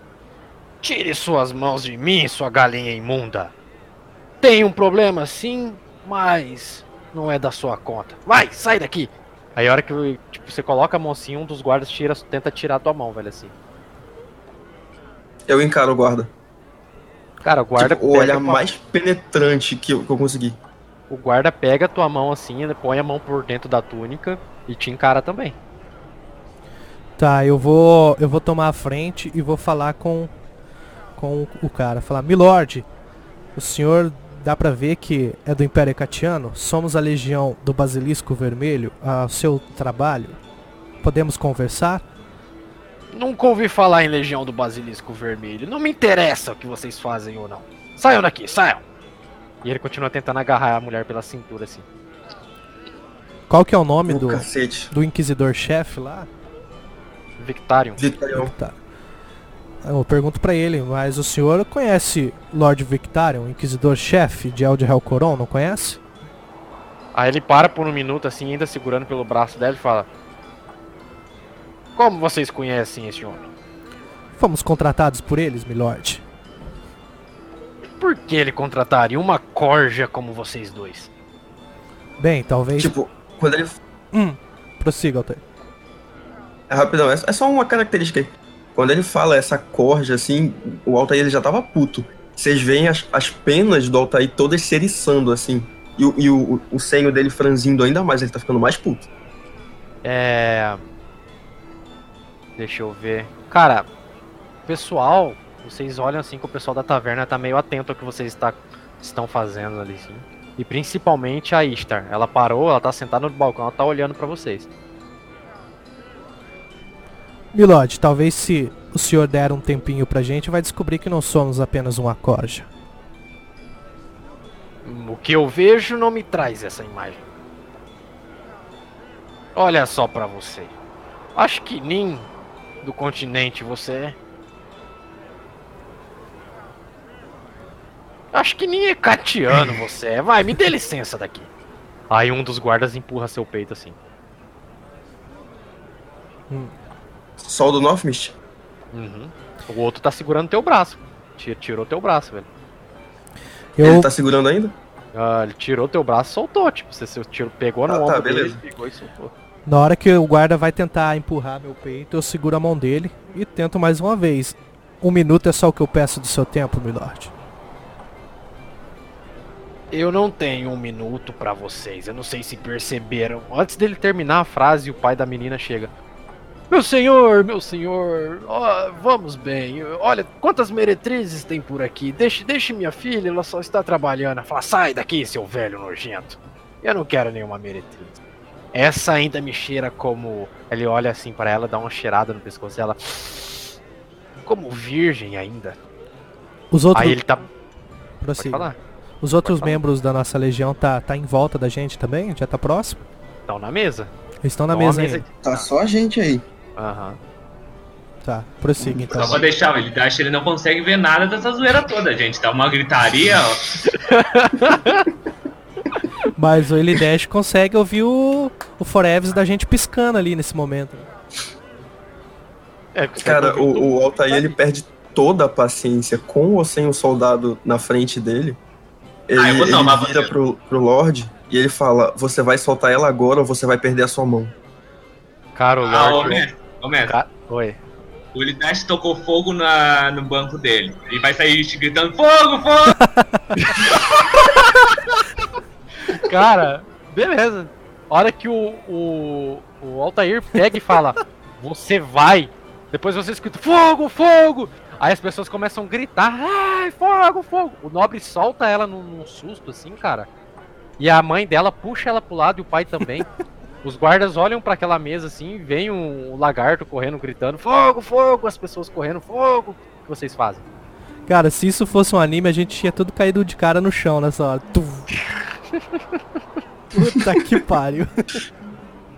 Tire suas mãos de mim, sua galinha imunda. Tem um problema sim, mas não é da sua conta. Vai, sai daqui. Aí a hora que tipo, você coloca a mão assim, um dos guardas tira, tenta tirar a tua mão, velho, assim. Eu encaro o guarda. Cara, o guarda Tipo, o olhar mais penetrante que eu, que eu consegui. O guarda pega a tua mão assim, ele põe a mão por dentro da túnica e te encara também. Tá, eu vou eu vou tomar a frente e vou falar com com o cara, falar: "Milord, o senhor dá pra ver que é do Império Hecatiano? Somos a legião do Basilisco Vermelho, a seu trabalho. Podemos conversar?" Nunca ouvi falar em Legião do Basilisco Vermelho. Não me interessa o que vocês fazem ou não. Saiam daqui, saiam! E ele continua tentando agarrar a mulher pela cintura, assim. Qual que é o nome O do cacete. do inquisidor chefe lá? Victarion. Victorião. Tá. Eu pergunto pra ele, mas o senhor conhece Lord Victarion, inquisidor chefe de Eld Helcoron, não conhece? Aí ele para por um minuto, assim, ainda segurando pelo braço dela e fala: Como vocês conhecem esse homem? Fomos contratados por eles, milord. Que ele contrataria uma corja como vocês dois? Bem, talvez. Tipo, quando ele. Hum, prossiga, Altair. É rapidão, é é só uma característica aí. Quando ele fala essa corja assim, o Altair ele já tava puto. Vocês veem as, as penas do Altair todas se eriçando assim. E, o, e o, o senho dele franzindo ainda mais, ele tá ficando mais puto. É. Deixa eu ver. Cara, o pessoal, vocês olham assim que o pessoal da taverna tá meio atento ao que vocês está- estão fazendo ali, sim. E principalmente a Ishtar. Ela parou, ela tá sentada no balcão, ela tá olhando pra vocês. Milord, talvez se o senhor der um tempinho pra gente, vai descobrir que não somos apenas uma corja. O que eu vejo não me traz essa imagem. Olha só pra você. Acho que nem do continente você é. Acho que nem ecatiano você é. Vai, me dê licença daqui. Aí um dos guardas empurra seu peito assim. Só o do Northmist. Uhum. O outro tá segurando teu braço. Ti- Tirou teu braço, velho. Eu, Ele tá segurando ainda? Ah, ele tirou teu braço e soltou. Tipo, você, você tirou, pegou no Ah, tá, ombro dele, beleza. pegou e soltou. na hora que o guarda vai tentar empurrar meu peito, eu seguro a mão dele e tento mais uma vez. Um minuto é só o que eu peço do seu tempo, milord. Eu não tenho um minuto pra vocês. Eu não sei se perceberam. Antes dele terminar a frase, o pai da menina chega. Meu senhor, meu senhor, vamos bem. Olha, quantas meretrizes tem por aqui? Deixe, deixe minha filha, ela só está trabalhando. Fala, sai daqui, seu velho nojento. Eu não quero nenhuma meretriz. Essa ainda me cheira como. Ele olha assim pra ela, dá uma cheirada no pescoço dela. Como virgem ainda. Os outros, Aí ele tá. Pode prossiga. falar? Os outros membros da nossa legião tá, tá em volta da gente também? Já tá próximo? Estão na mesa. Eles estão na mesa a ainda. Tá só a gente aí. Aham. Tá, prossiga então. Só pra deixar, ele acha que ele não consegue ver nada dessa zoeira toda, gente. Tá uma gritaria, ó. Mas o Elidash consegue ouvir o, o Foreves da gente piscando ali nesse momento. É, Cara, o, o Altair ele perde toda a paciência com ou sem o soldado na frente dele. Ele, Ah, eu vou ele vira você. pro, pro Lorde e ele fala: Você vai soltar ela agora ou você vai perder a sua mão. Cara, o Ah, ô, Lorde. mestre, ô. Ca- Oi. O Lidash tocou fogo na, no banco dele. E vai sair gritando: Fogo, fogo! Cara, beleza. A hora que o, o, o Altair pega e fala, você vai. Depois você escuta, fogo, fogo! Aí as pessoas começam a gritar, ai, fogo, fogo! O nobre solta ela num, num susto, assim, cara. E a mãe dela puxa ela pro lado e o pai também. Os guardas olham pra aquela mesa assim, vem o lagarto correndo, gritando, fogo, fogo! As pessoas correndo, fogo! O que vocês fazem? Cara, se isso fosse um anime, a gente tinha tudo caído de cara no chão nessa hora. Puta que pariu.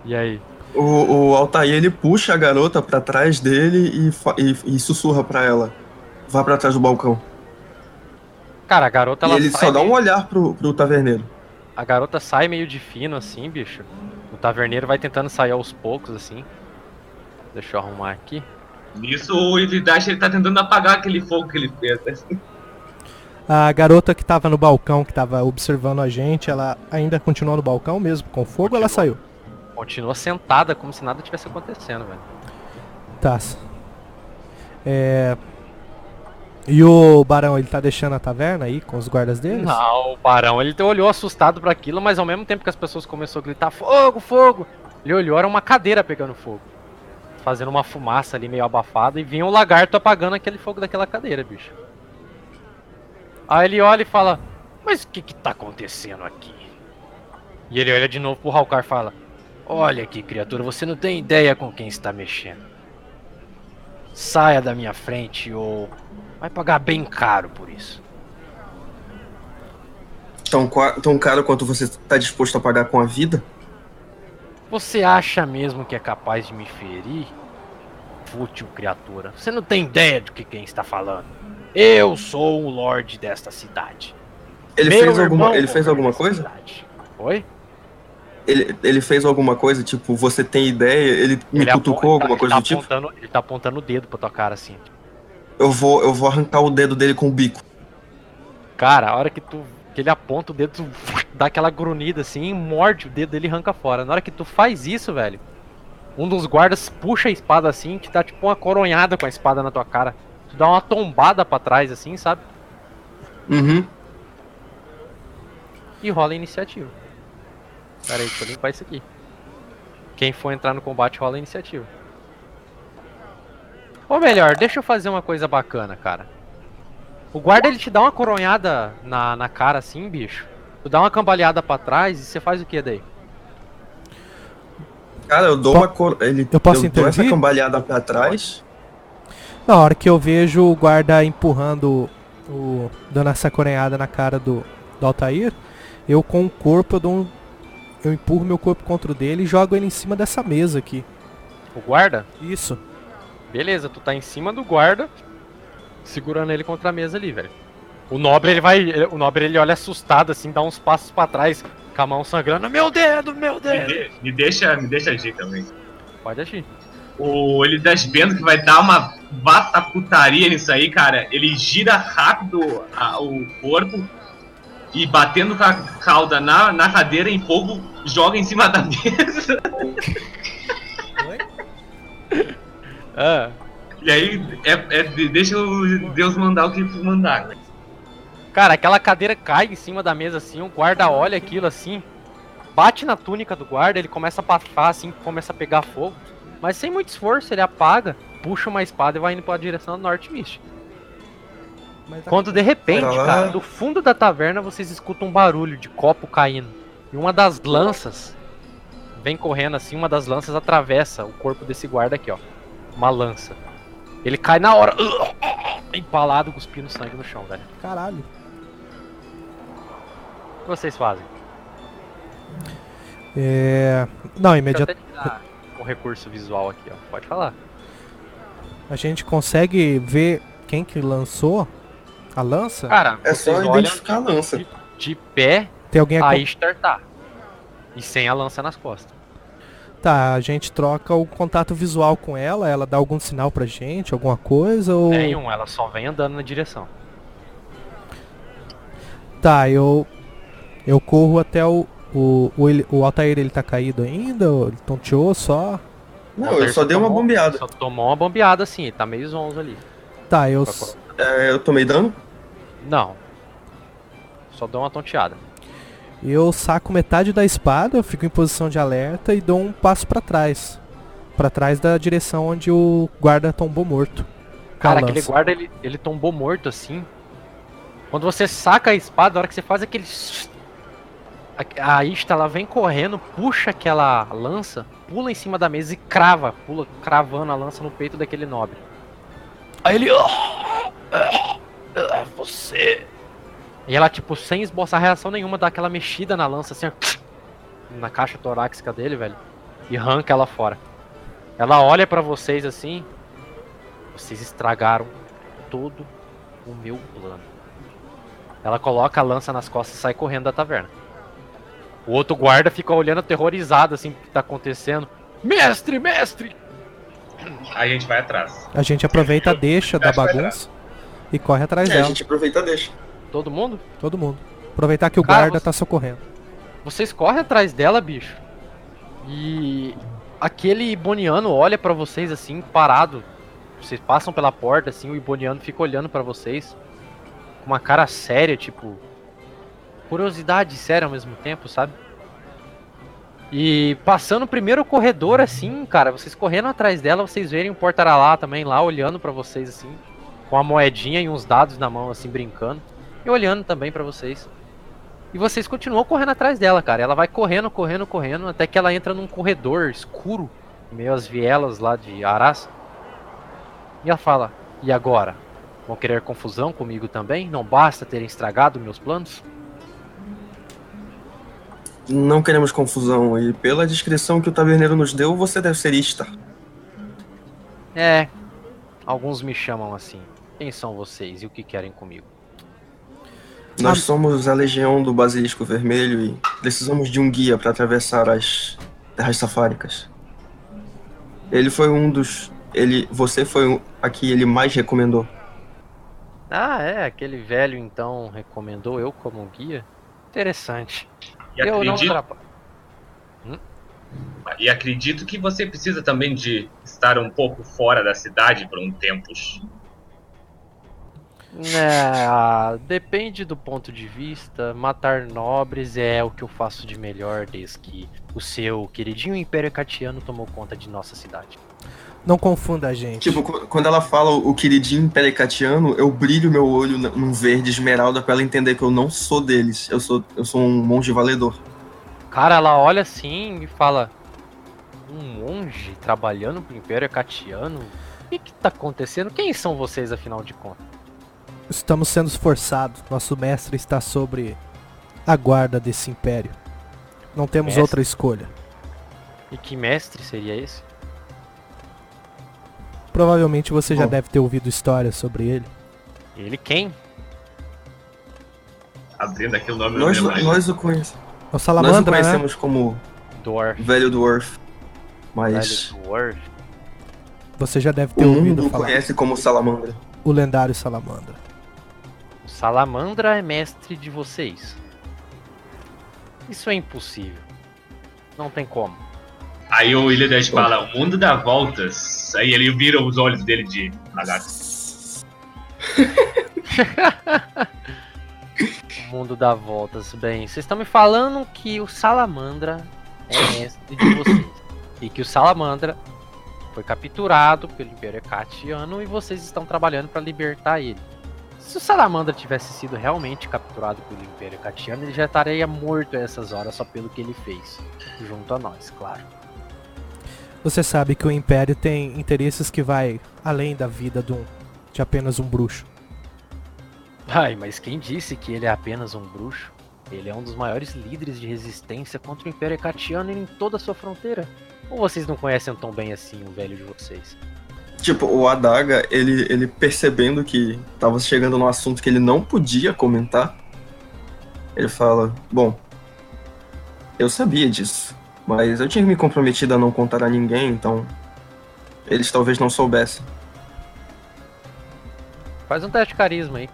E aí? O, o Altair ele puxa a garota pra trás dele e, e, e sussurra pra ela: Vá pra trás do balcão. Cara, a garota e ela ele sai só dá meio- um olhar pro, pro taverneiro. A garota sai meio de fino assim, bicho. O taverneiro vai tentando sair aos poucos assim. Deixa eu arrumar aqui. Nisso o Lidash ele tá tentando apagar aquele fogo que ele fez. né? A garota que tava no balcão, que tava observando a gente, ela ainda continuou no balcão mesmo, com fogo, ou ela saiu? Continua sentada como se nada tivesse acontecendo, velho. Tá. É... E o Barão, ele tá deixando a taverna aí com os guardas deles? Não, o barão, ele olhou assustado pra aquilo, mas ao mesmo tempo que as pessoas começaram a gritar fogo, fogo, ele olhou, era uma cadeira pegando fogo. Fazendo uma fumaça ali meio abafada e vinha um lagarto apagando aquele fogo daquela cadeira, bicho. Aí ele olha e fala, mas o que que tá acontecendo aqui? E ele olha de novo pro Halkar e fala, olha aqui criatura, você não tem ideia com quem está mexendo. Saia da minha frente ou vai pagar bem caro por isso. Tão, tão caro quanto você tá disposto a pagar com a vida? Você acha mesmo que é capaz de me ferir? Fútil criatura. Você não tem ideia do que quem está falando. Eu sou o Lorde desta cidade. Ele Meu fez alguma, ele fez alguma coisa? cidade. Oi? Ele, ele fez alguma coisa, tipo, você tem ideia? Ele me Ele cutucou, tá- alguma coisa tá do tipo? Ele tá apontando o dedo pra tua cara assim. Eu vou, eu vou arrancar o dedo dele com o bico. Cara, a hora que tu. Que ele aponta o dedo, tu dá aquela grunhida assim, morde o dedo dele e arranca fora. Na hora que tu faz isso, velho, um dos guardas puxa a espada assim, te dá tipo uma coronhada com a espada na tua cara. Tu dá uma tombada pra trás assim, sabe? Uhum. e rola a iniciativa. Pera aí, deixa eu limpar isso aqui. Quem for entrar no combate rola a iniciativa. Ou melhor, deixa eu fazer uma coisa bacana, cara. O guarda ele te dá uma coronhada na, na cara assim, bicho. Tu dá uma cambaleada pra trás e você faz o que daí? Cara, eu dou Po- uma cor... ele eu posso dou essa cambaleada pra trás. Na hora que eu vejo o guarda empurrando o. dando essa coronhada na cara do, do Altair, eu com o corpo eu dou um. Eu empurro meu corpo contra o dele e jogo ele em cima dessa mesa aqui. O guarda? Isso. Beleza, tu tá em cima do guarda, segurando ele contra a mesa ali, velho. O nobre ele vai, ele- o nobre ele olha assustado assim, dá uns passos pra trás, com a mão sangrando. Meu dedo, meu Me, dedo. de- me deixa, me deixa agir também. Pode agir. O Elidash vendo que vai dar uma vasta putaria nisso aí, cara, ele gira rápido a- o corpo e batendo com a cauda na, na cadeira em fogo, joga em cima da mesa. Ah, E aí é, é- deixa o Deus mandar o que mandar. Cara, aquela cadeira cai em cima da mesa assim, o guarda olha aquilo assim, bate na túnica do guarda, ele começa a pafar assim, começa a pegar fogo. Mas sem muito esforço, ele apaga, puxa uma espada e vai indo pra direção do Norte Mist. Quando de repente, cara, do fundo da taverna vocês escutam um barulho de copo caindo. E uma das lanças vem correndo assim, uma das lanças atravessa o corpo desse guarda aqui, ó. Uma lança. Ele cai na hora, empalado, cuspindo sangue no chão, velho. Caralho. O que vocês fazem? É. Não, imediatamente. até te dar um recurso visual aqui, ó. Pode falar. A gente consegue ver quem que lançou a lança? Cara, É só olham identificar a lança. de, de pé, Tem alguém a aqui? Ishtar tá. E sem a lança nas costas. Tá, a gente troca o contato visual com ela, ela dá algum sinal pra gente, alguma coisa ou. Nenhum, ela só vem andando na direção. Tá, eu. Eu corro até o. O, o, ele- o Altair ele tá caído ainda? Ou Ele tonteou só? Não, eu só dei uma tomou- bombeada. Só tomou uma bombeada assim, ele tá meio zonzo ali. Tá, eu, É, eu tomei dano? Não. Só dou uma tonteada. Eu saco metade da espada, eu fico em posição de alerta e dou um passo pra trás. Pra trás da direção onde o guarda tombou morto. Cara, aquele guarda, ele, ele tombou morto assim. Quando você saca a espada, na hora que você faz aquele. A, a Ista, ela vem correndo, puxa aquela lança, pula em cima da mesa e crava, pula cravando a lança no peito daquele nobre. Aí ele. "Ah, ah, ah, você. E ela, tipo, sem esboçar reação nenhuma, dá aquela mexida na lança, assim, ó, na caixa torácica dele, velho, e arranca ela fora. Ela olha pra vocês assim. Vocês estragaram todo o meu plano. Ela coloca a lança nas costas e sai correndo da taverna. O outro guarda fica olhando aterrorizado assim o que tá acontecendo. Mestre, mestre! Aí a gente vai atrás. A gente aproveita a deixa da bagunça e corre atrás É, a dela. gente aproveita e deixa. Todo mundo? Todo mundo. Aproveitar que o Cara, guarda você- tá socorrendo. Vocês correm atrás dela, bicho. E aquele Iboniano olha pra vocês assim, parado. Vocês passam pela porta assim, o Iboniano fica olhando pra vocês com uma cara séria, tipo curiosidade séria ao mesmo tempo, sabe? E passando o primeiro corredor assim, cara, vocês correndo atrás dela, vocês verem o Portaralá também lá olhando pra vocês assim, com a moedinha e uns dados na mão assim brincando, e olhando também pra vocês. E vocês continuam correndo atrás dela, cara. Ela vai correndo, correndo, correndo, até que ela entra num corredor escuro, meio as vielas lá de Arás. E ela fala: E agora? Vão querer confusão comigo também? Não basta terem estragado meus planos? Não queremos confusão e pela descrição que o taverneiro nos deu, você deve ser Istar. É. Alguns me chamam assim. Quem são vocês e o que querem comigo? Nós somos a legião do Basilisco Vermelho e precisamos de um guia para atravessar as terras safáricas. Ele foi um dos. Ele, você foi um, a que ele mais recomendou. Ah, é. Aquele velho então recomendou eu como guia? Interessante. E eu não acredito, atrapalho. e acredito que você precisa também de estar um pouco fora da cidade por um tempo. É, depende do ponto de vista. Matar nobres é o que eu faço de melhor desde que o seu queridinho Império Catiano tomou conta de nossa cidade. Não confunda a gente. Tipo, qu- quando ela fala o queridinho perecatiano, eu brilho meu olho num verde esmeralda para ela entender que eu não sou deles. Eu sou, eu sou um monge valedor. Cara, ela olha assim e fala: Um monge trabalhando pro Império Catiano? O que que tá acontecendo? Quem são vocês, afinal de contas? Estamos sendo forçados. Nosso mestre está sobre a guarda desse império. Não temos Mestre? outra escolha. E que mestre seria esse? Provavelmente você já Bom. deve ter ouvido histórias sobre ele. Ele quem? Abrindo aqui o nome Nós, do nós o conhecemos. É o Nós o Salamandra, né? conhecemos como Dwarf. Velho Dwarf. Mas Velho Dwarf. Você já deve o ter mundo ouvido o falar. conhece como Salamandra. O lendário Salamandra. Salamandra é mestre de vocês. Isso é impossível. Não tem como. Aí o Illidas fala, o mundo dá voltas. Aí ele vira os olhos dele de lagarto. O mundo dá voltas. Bem, vocês estão me falando que o Salamandra é mestre de vocês. E que o Salamandra foi capturado pelo Império Catiano e vocês estão trabalhando para libertar ele. Se o Salamandra tivesse sido realmente capturado pelo Império Catiano, ele já estaria morto a essas horas só pelo que ele fez. Junto a nós, claro. Você sabe que o Império tem interesses que vai além da vida de, um, de apenas um bruxo. Ai, mas quem disse que ele é apenas um bruxo? Ele é um dos maiores líderes de resistência contra o Império Catiano em toda a sua fronteira. Ou vocês não conhecem tão bem assim o velho de vocês? Tipo, o Adaga, ele, ele percebendo que tava chegando num assunto que ele não podia comentar, ele fala: Bom, eu sabia disso, mas eu tinha me comprometido a não contar a ninguém, então eles talvez não soubessem. Faz um teste de carisma aí.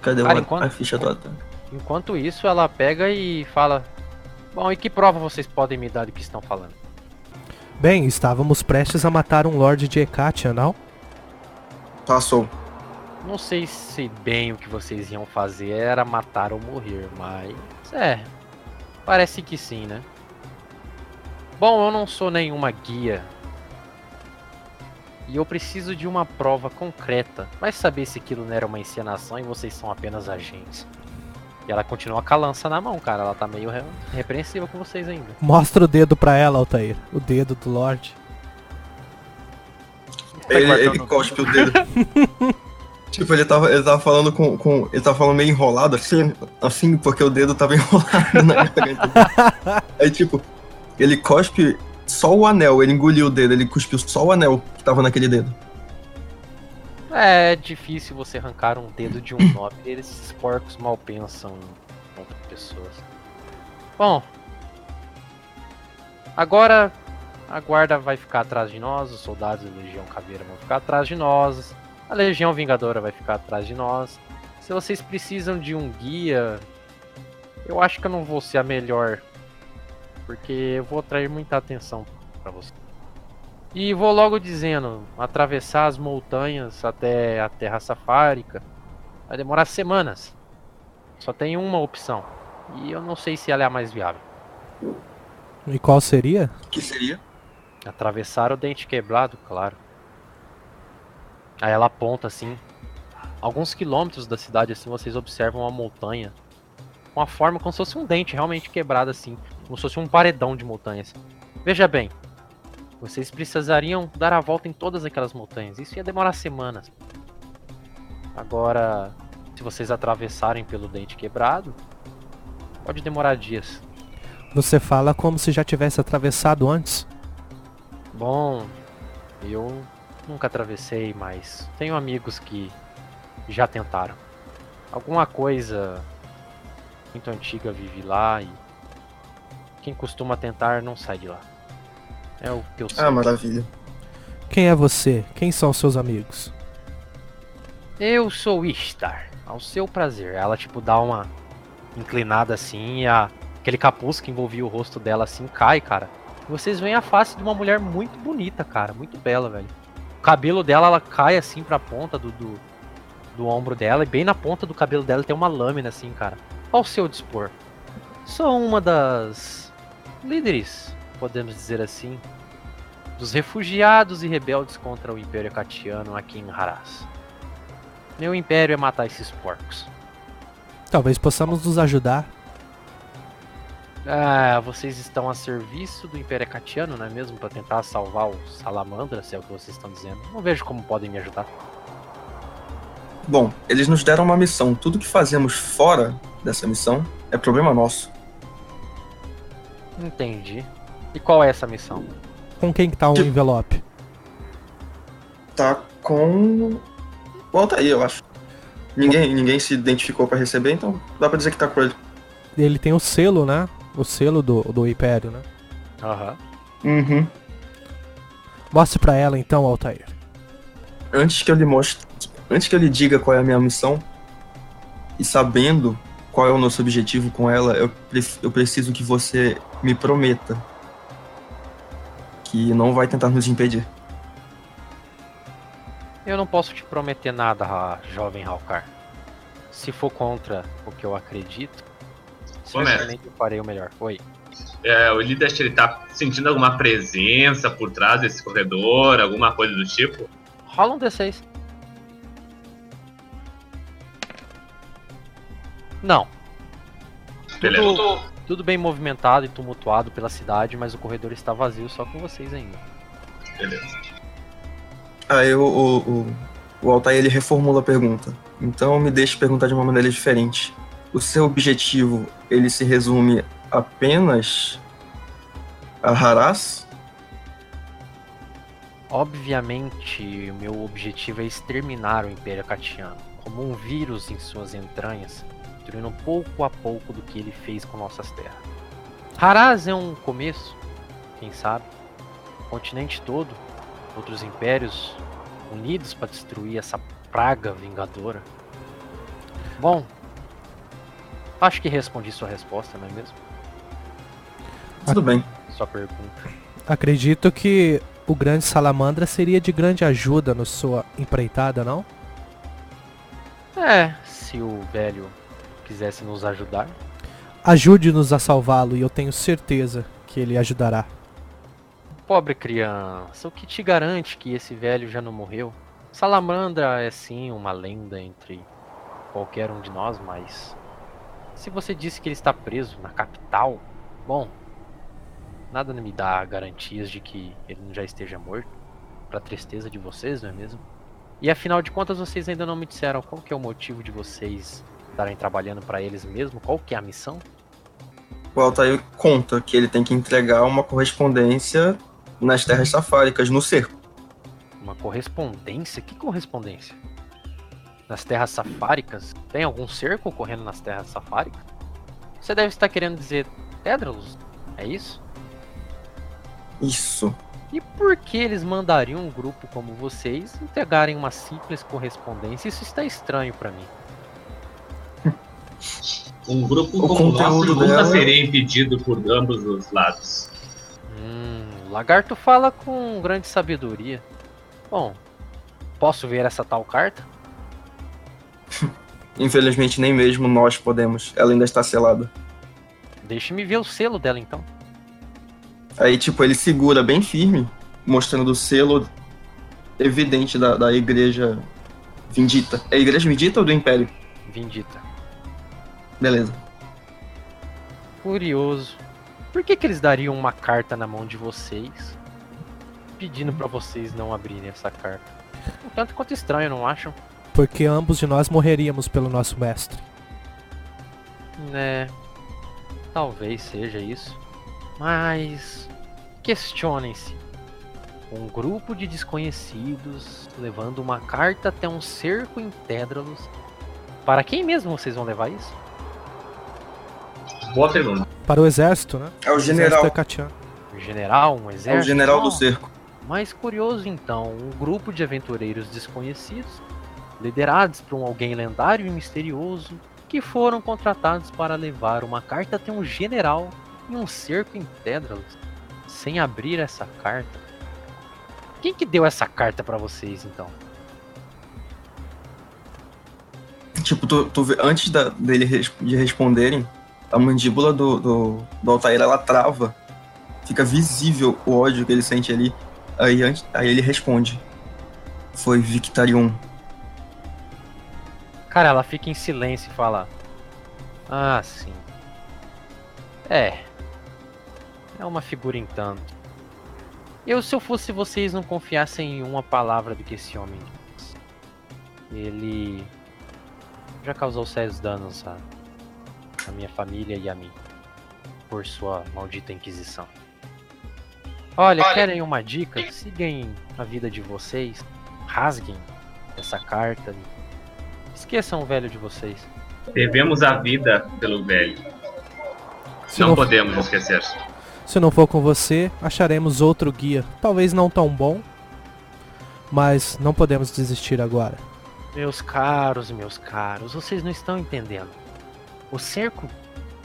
Cadê Cara, enquanto- a ficha do Adaga? Enquanto isso, ela pega e fala: Bom, e que prova vocês podem me dar do que estão falando? Bem, estávamos prestes a matar um Lorde de Hekatia, não? Passou. Não sei se bem o que vocês iam fazer era matar ou morrer, mas. É. Parece que sim, né? Bom, eu não sou nenhuma guia. E eu preciso de uma prova concreta. Vai saber se aquilo não era uma encenação e vocês são apenas agentes. E ela continua com a lança na mão, cara. Ela tá meio re repreensiva com vocês ainda. Mostra o dedo pra ela, Altair. O dedo do Lorde. Ele, ele cospe o dedo. tipo, ele tava, ele tava falando com, com. Ele tava falando meio enrolado, assim, assim, porque o dedo tava enrolado na garganta. Aí, tipo, ele cospe só o anel, ele engoliu o dedo, ele cuspiu só o anel que tava naquele dedo. É difícil você arrancar um dedo de um nobre. Esses porcos mal pensam em outras pessoas. Bom. Agora a guarda vai ficar atrás de nós, os soldados da Legião Caveira vão ficar atrás de nós, a Legião Vingadora vai ficar atrás de nós. Se vocês precisam de um guia, eu acho que eu não vou ser a melhor, porque eu vou atrair muita atenção pra vocês. E vou logo dizendo, atravessar as montanhas até a Terra Safárica vai demorar semanas. Só tem uma opção. E eu não sei se ela é a mais viável. E qual seria? Que seria? Atravessar o dente quebrado, claro. Aí ela aponta assim. Alguns quilômetros da cidade assim vocês observam uma montanha. Com a forma como se fosse um dente realmente quebrado assim. Como se fosse um paredão de montanhas. Veja bem. Vocês precisariam dar a volta em todas aquelas montanhas. Isso ia demorar semanas. Agora, se vocês atravessarem pelo dente quebrado, pode demorar dias. Você fala como se já tivesse atravessado antes. Bom, eu nunca atravessei, mas tenho amigos que já tentaram. Alguma coisa muito antiga vive lá e quem costuma tentar não sai de lá. É o que eu sei. Ah, maravilha. Quem é você? Quem são seus amigos? Eu sou Ishtar, ao seu prazer. Ela tipo dá uma inclinada assim e a... aquele capuz que envolvia o rosto dela assim cai, cara. E vocês veem a face de uma mulher muito bonita, cara, muito bela, velho. O cabelo dela ela cai assim pra ponta do, do, do ombro dela e bem na ponta do cabelo dela tem uma lâmina assim, cara. Ao seu dispor. Sou uma das líderes, podemos dizer assim, dos refugiados e rebeldes contra o Império Catiano aqui em Haras. Meu império é matar esses porcos. Talvez possamos nos ajudar. Ah, vocês estão a serviço do Império Catiano, não é mesmo? Pra tentar salvar o Salamandra, se é o que vocês estão dizendo. Não vejo como podem me ajudar. Bom, eles nos deram uma missão. Tudo que fazemos fora dessa missão é problema nosso. Entendi. E qual é essa missão? Com quem que tá o Tipo- envelope? Tá com o Altair, eu acho. Ninguém, ninguém se identificou pra receber, então dá pra dizer que tá com ele. Ele tem o selo, né? O selo do, do Império, né? Aham. Uhum. Mostre pra ela então, Altair. Antes que eu lhe mostre, antes que eu lhe diga qual é a minha missão, e sabendo qual é o nosso objetivo com ela, eu, pre- eu preciso que você me prometa que não vai tentar nos impedir. Eu não posso te prometer nada, jovem Halkar. Se for contra o que eu acredito, certamente eu farei o melhor. Oi. É, o líder ele tá sentindo alguma presença por trás desse corredor, alguma coisa do tipo? Rola um D6. Não. Beleza. Tudo, tudo bem movimentado e tumultuado pela cidade, mas o corredor está vazio só com vocês ainda. Beleza. Aí o, o, o, o Altair ele reformula a pergunta. Então me deixe perguntar de uma maneira diferente. O seu objetivo, ele se resume apenas a Haras? Obviamente, o meu objetivo é exterminar o Império Catiano, como um vírus em suas entranhas, destruindo pouco a pouco do que ele fez com nossas terras. Haraz é um começo, quem sabe? O continente todo, outros impérios unidos para destruir essa praga vingadora. Bom, acho que respondi sua resposta, não é mesmo? Tudo bem. Sua pergunta. Acredito que o grande salamandra seria de grande ajuda na sua empreitada, não? É, se o velho quisesse nos ajudar. Ajude-nos a salvá-lo e eu tenho certeza que ele ajudará. Pobre criança, o que te garante que esse velho já não morreu? Salamandra é sim uma lenda entre qualquer um de nós, mas se você disse que ele está preso na capital, bom, nada me dá garantias de que ele já esteja morto. Pra tristeza de vocês, não é mesmo? E afinal de contas, vocês ainda não me disseram qual que é o motivo de vocês estarem trabalhando para eles mesmo? Qual que é a missão? O Altair conta que ele tem que entregar uma correspondência nas terras safáricas, no cerco. Uma correspondência? Que correspondência? Nas terras safáricas? Tem algum cerco ocorrendo nas terras safáricas? Você deve estar querendo dizer Tédralos? É isso? Isso. E por que eles mandariam um grupo como vocês entregarem uma simples correspondência? Isso está estranho para mim. Um grupo O como o nosso conteúdo nunca dela- seria impedido por ambos os lados. Hum, o lagarto fala com grande sabedoria. Bom, posso ver essa tal carta? Infelizmente, nem mesmo nós podemos. Ela ainda está selada. Deixe-me ver o selo dela então. Aí, tipo, ele segura bem firme, mostrando o selo evidente da, da igreja Vindita. É a igreja Vindita ou do Império? Vindita. Beleza. Curioso. Por que, que eles dariam uma carta na mão de vocês, pedindo pra vocês não abrirem essa carta? Um tanto quanto estranho, não acham? Porque ambos de nós morreríamos pelo nosso mestre. Né. Talvez seja isso. Mas. Questionem-se. Um grupo de desconhecidos levando uma carta até um cerco em Tédralos. Para quem mesmo vocês vão levar isso? Boa pergunta. Para o exército, né? É o general. é. Um general? Um É exército? o general do cerco. Mais curioso então, um grupo de aventureiros desconhecidos, liderados por um alguém lendário e misterioso, que foram contratados para levar uma carta até um general em um cerco em Tédralos, sem abrir essa carta. Quem que deu essa carta pra vocês então? Tipo, tu vê- antes da, dele res- de responderem, a mandíbula do, do, do Altair, ela trava. Fica visível o ódio que ele sente ali. Aí, aí ele responde. Foi Victarion. Cara, ela fica em silêncio e fala: Ah, sim. É. É uma figura em tanto. Eu, se eu fosse vocês, não confiassem em uma palavra do que esse homem. Ele já causou sérios danos à, à minha família e a mim. Por sua maldita inquisição. Olha, Olha- querem uma dica? Sigam a vida de vocês. Rasguem essa carta. Esqueçam o velho de vocês. Devemos a vida pelo velho. Se não não, podemos esquecer. se não for com você, acharemos outro guia. Talvez não tão bom, mas não podemos desistir agora. Meus caros, meus caros, vocês não estão entendendo. O cerco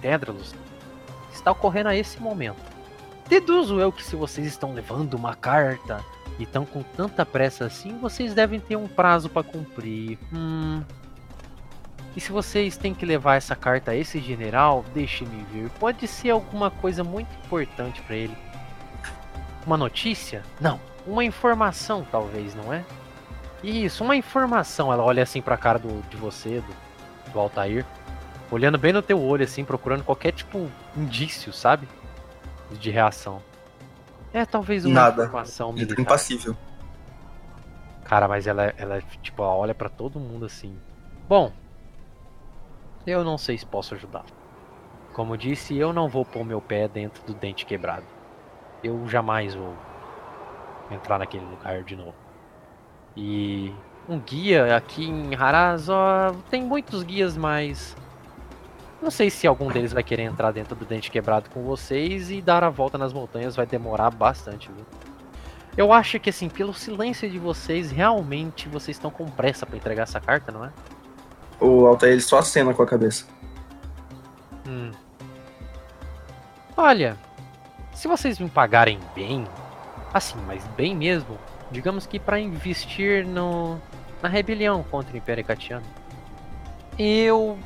Tédralos está ocorrendo a esse momento. Deduzo eu que se vocês estão levando uma carta e estão com tanta pressa assim, vocês devem ter um prazo para cumprir. Hum. E se vocês têm que levar essa carta a esse general, deixe-me ver. Pode ser alguma coisa muito importante para ele. Uma notícia? Não. Uma informação, talvez, não é? Isso, uma informação. Ela olha assim pra cara do, de você, do, do Altair. Olhando bem no teu olho, assim, procurando qualquer tipo indício, sabe? De reação. É talvez uma Nada. informação Ele militar. impassível. Cara, mas ela, ela tipo, ela olha pra todo mundo assim. Bom, eu não sei se posso ajudar. Como disse, eu não vou pôr meu pé dentro do dente quebrado. Eu jamais vou entrar naquele lugar de novo. E um guia aqui em Haraz, ó, tem muitos guias, mas não sei se algum deles vai querer entrar dentro do dente quebrado com vocês e dar a volta nas montanhas vai demorar bastante, viu? Eu acho que assim, pelo silêncio de vocês, realmente vocês estão com pressa pra entregar essa carta, não é? O Altair ele só acena com a cabeça. Hum. Olha, Se vocês me pagarem bem, assim, mas bem mesmo, digamos que para investir no na rebelião contra o Império Catiano, eu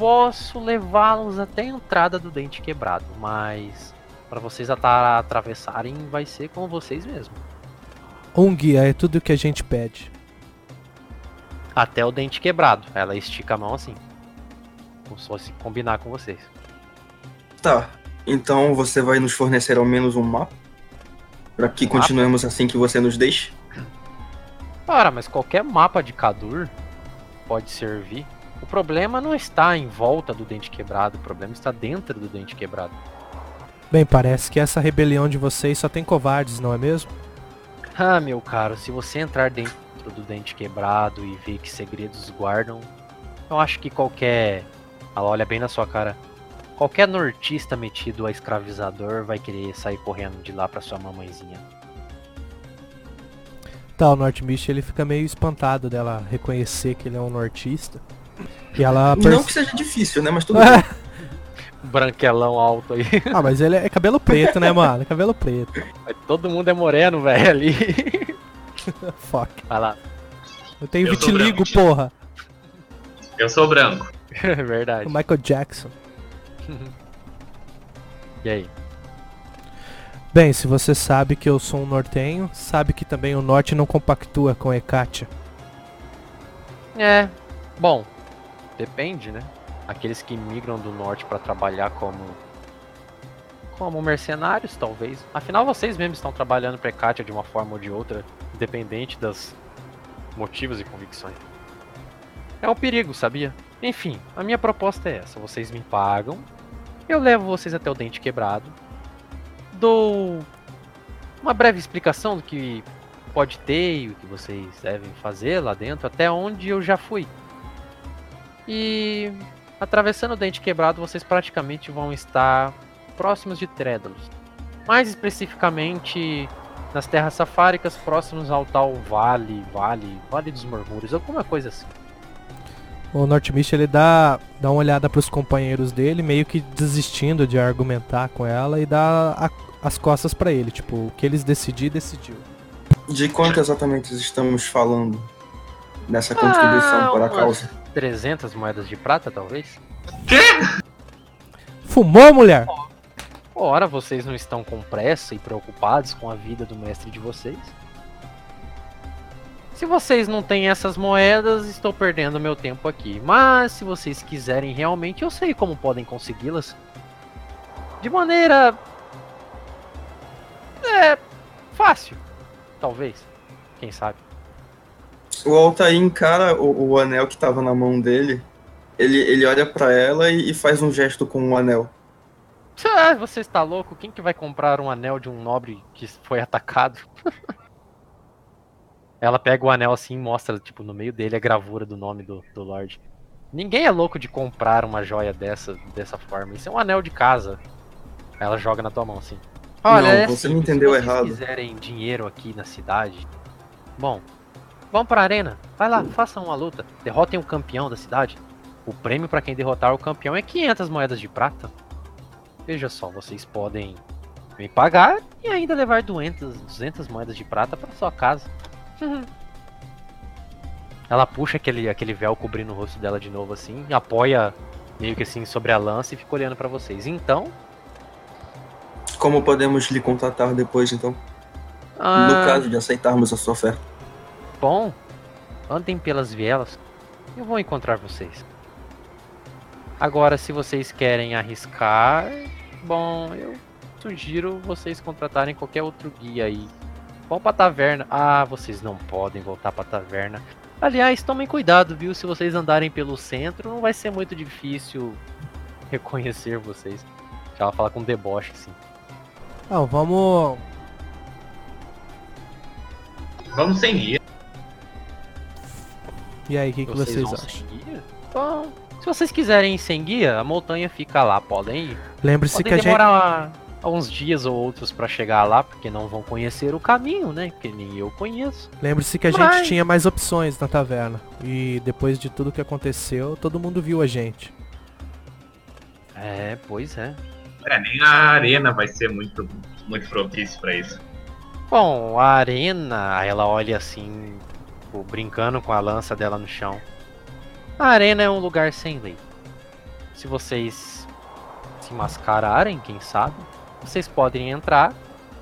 posso levá-los até a entrada do dente quebrado, mas para vocês atravessarem vai ser com vocês mesmo. Um guia é tudo o que a gente pede. Até o dente quebrado. Ela estica a mão assim. Como se fosse combinar com vocês. Tá. Então você vai nos fornecer ao menos um mapa? Pra que Mapa? continuemos assim que você nos deixe? Ora, mas qualquer mapa de Kadur pode servir. O problema não está em volta do dente quebrado, o problema está dentro do dente quebrado. Bem, parece que essa rebelião de vocês só tem covardes, não é mesmo? Ah, meu caro, se você entrar dentro do dente quebrado e ver que segredos guardam, eu acho que qualquer. Ela olha bem na sua cara. Qualquer nortista metido a escravizador vai querer sair correndo de lá pra sua mamãezinha. Tá, o Northmist ele fica meio espantado dela reconhecer que ele é um nortista. E ela Não perce- que seja difícil, né? Mas tudo bem. Branquelão alto aí. Ah, mas ele é cabelo preto, né, mano? Cabelo preto. Mas Todo mundo é moreno, velho, ali. Fuck. Vai lá. Eu tenho Eu vitiligo, branco. porra. Eu sou branco. É verdade. O Michael Jackson. E aí? Bem, se você sabe que eu sou um nortenho, sabe que também o norte não compactua com Hecate. É. Bom, depende, né? Aqueles que migram do norte pra trabalhar como. como mercenários, talvez. Afinal, vocês mesmos estão trabalhando pra Katia de uma forma ou de outra, independente dos motivos e convicções. É um perigo, sabia? Enfim, a minha proposta é essa: vocês me pagam, eu levo vocês até o dente quebrado, dou uma breve explicação do que pode ter e o que vocês devem fazer lá dentro, até onde eu já fui. E atravessando o dente quebrado, vocês praticamente vão estar próximos de Trédalos. Mais especificamente nas terras safáricas, próximos ao tal Vale, Vale, Vale dos Murmúrios, alguma coisa assim. O Northmist ele dá, dá uma olhada pros companheiros dele, meio que desistindo de argumentar com ela e dá a- as costas pra ele. Tipo, o que eles decidir, decidiu. De quanto exatamente estamos falando nessa contribuição Ah, para a causa? 300 moedas de prata, talvez? Fumou, mulher? Ora, vocês não estão com pressa e preocupados com a vida do mestre de vocês? Se vocês não têm essas moedas, estou perdendo meu tempo aqui. Mas se vocês quiserem realmente, eu sei como podem consegui-las. De maneira. É. fácil. Talvez. Quem sabe. O Altair encara o, o anel que tava na mão dele. Ele, ele olha pra ela e, e faz um gesto com o anel. Ah, você está louco? Quem que vai comprar um anel de um nobre que foi atacado? Ela pega o anel assim e mostra, tipo, no meio dele a gravura do nome do, do Lorde. Ninguém é louco de comprar uma joia dessa, dessa forma. Isso é um anel de casa. Aí Ela joga na tua mão assim. Olha, Não, é você simples, me entendeu se vocês errado. quiserem dinheiro aqui na cidade, bom, vão pra arena. Vai lá, façam uma luta. Derrotem o campeão da cidade. O prêmio pra quem derrotar o campeão é 500 moedas de prata. Veja só, vocês podem me pagar e ainda levar 200, 200 moedas de prata pra sua casa. Ela puxa aquele, aquele véu cobrindo o rosto dela de novo assim, apoia meio que assim sobre a lança e fica olhando pra vocês. Então, Como podemos lhe contatar depois, então? No ah, caso de aceitarmos a sua oferta. Bom, andem pelas vielas. Eu vou encontrar vocês. Agora, se vocês querem arriscar, bom, eu sugiro vocês contratarem qualquer outro guia aí. Vão pra taverna. Ah, vocês não podem voltar pra taverna. Aliás, tomem cuidado, viu? Se vocês andarem pelo centro, não vai ser muito difícil reconhecer vocês. Ela fala com deboche, assim. Não, vamos. Vamos sem guia. E aí, o que, que vocês, vão acham? se vocês quiserem ir sem guia, a montanha fica lá, podem ir. Lembre-se que a gente. demorar uns dias ou outros pra chegar lá, porque não vão conhecer o caminho, né? Porque nem eu conheço. Lembre-se que a Mas- gente tinha mais opções na taverna. E depois de tudo que aconteceu, todo mundo viu a gente. É, pois é. É, nem a arena vai ser muito, muito propício pra isso. Bom, a arena, ela olha assim, tipo, brincando com a lança dela no chão. A arena é um lugar sem lei. Se vocês se mascararem, quem sabe, vocês podem entrar,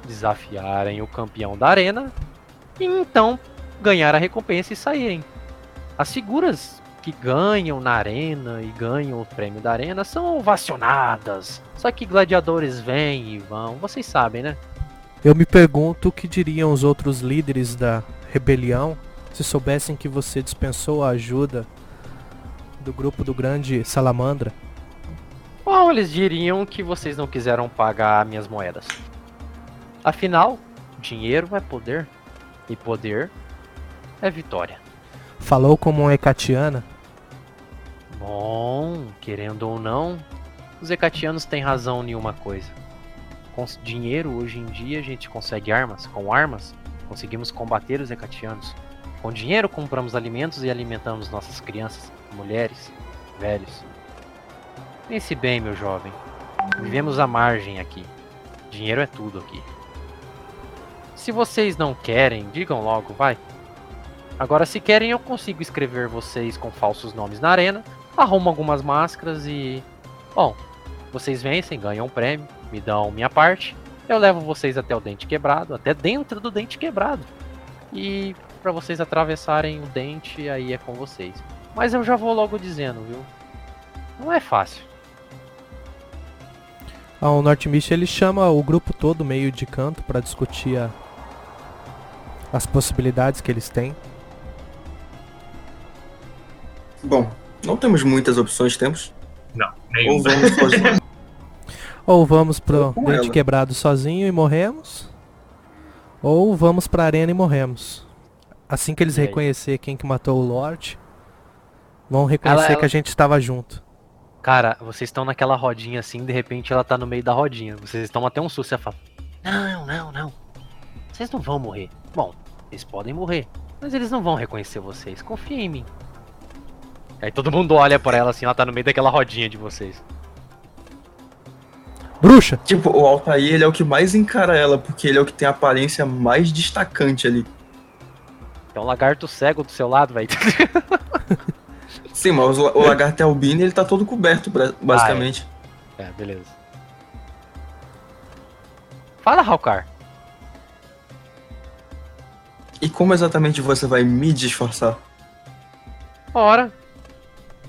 desafiarem o campeão da arena e então ganhar a recompensa e saírem. As figuras que ganham na arena e ganham o prêmio da arena são ovacionadas. Só que gladiadores vêm e vão, vocês sabem, né? Eu me pergunto o que diriam os outros líderes da rebelião se soubessem que você dispensou a ajuda do grupo do grande Salamandra. Bom, eles diriam que vocês não quiseram pagar minhas moedas. Afinal, dinheiro é poder. E poder é vitória. Falou como uma Hecatiana. Bom, querendo ou não, os Hecatianos têm razão em uma coisa. Com dinheiro, hoje em dia, a gente consegue armas. Com armas, conseguimos combater os Hecatianos. Com dinheiro, compramos alimentos e alimentamos nossas crianças, mulheres, velhos. Pense bem, meu jovem. Vivemos à margem aqui. Dinheiro é tudo aqui. Se vocês não querem, digam logo, vai. Agora, se querem, eu consigo escrever vocês com falsos nomes na arena, arrumo algumas máscaras e. Bom, vocês vencem, ganham um prêmio, me dão minha parte, eu levo vocês até o dente quebrado, até dentro do dente quebrado. E para vocês atravessarem o dente, aí é com vocês. Mas eu já vou logo dizendo, viu? Não é fácil. Ah, o Northmist ele chama o grupo todo meio de canto para discutir a, as possibilidades que eles têm. Bom, não temos muitas opções, temos. Não, Ou nenhum. vamos. Ou vamos pro dente ela. quebrado sozinho e morremos. Ou vamos pra arena e morremos. Assim que eles E aí? reconhecer quem que matou o Lorde, vão reconhecer Ela- ela- que a gente estava junto. Cara, vocês estão naquela rodinha assim, de repente ela tá no meio da rodinha. Vocês tomam até um susto e ela fala: Não, não, não. Vocês não vão morrer. Bom, eles podem morrer, mas eles não vão reconhecer vocês. Confia em mim. Aí todo mundo olha pra ela assim, ela tá no meio daquela rodinha de vocês. Bruxa! tipo, o Altair ele é o que mais encara ela, porque ele é o que tem a aparência mais destacante ali. Tem um lagarto cego do seu lado, velho. Sim, mas o, o lagarto albino ele tá todo coberto, basicamente. é, beleza. Fala, Halkar. E como exatamente você vai me disfarçar? Ora.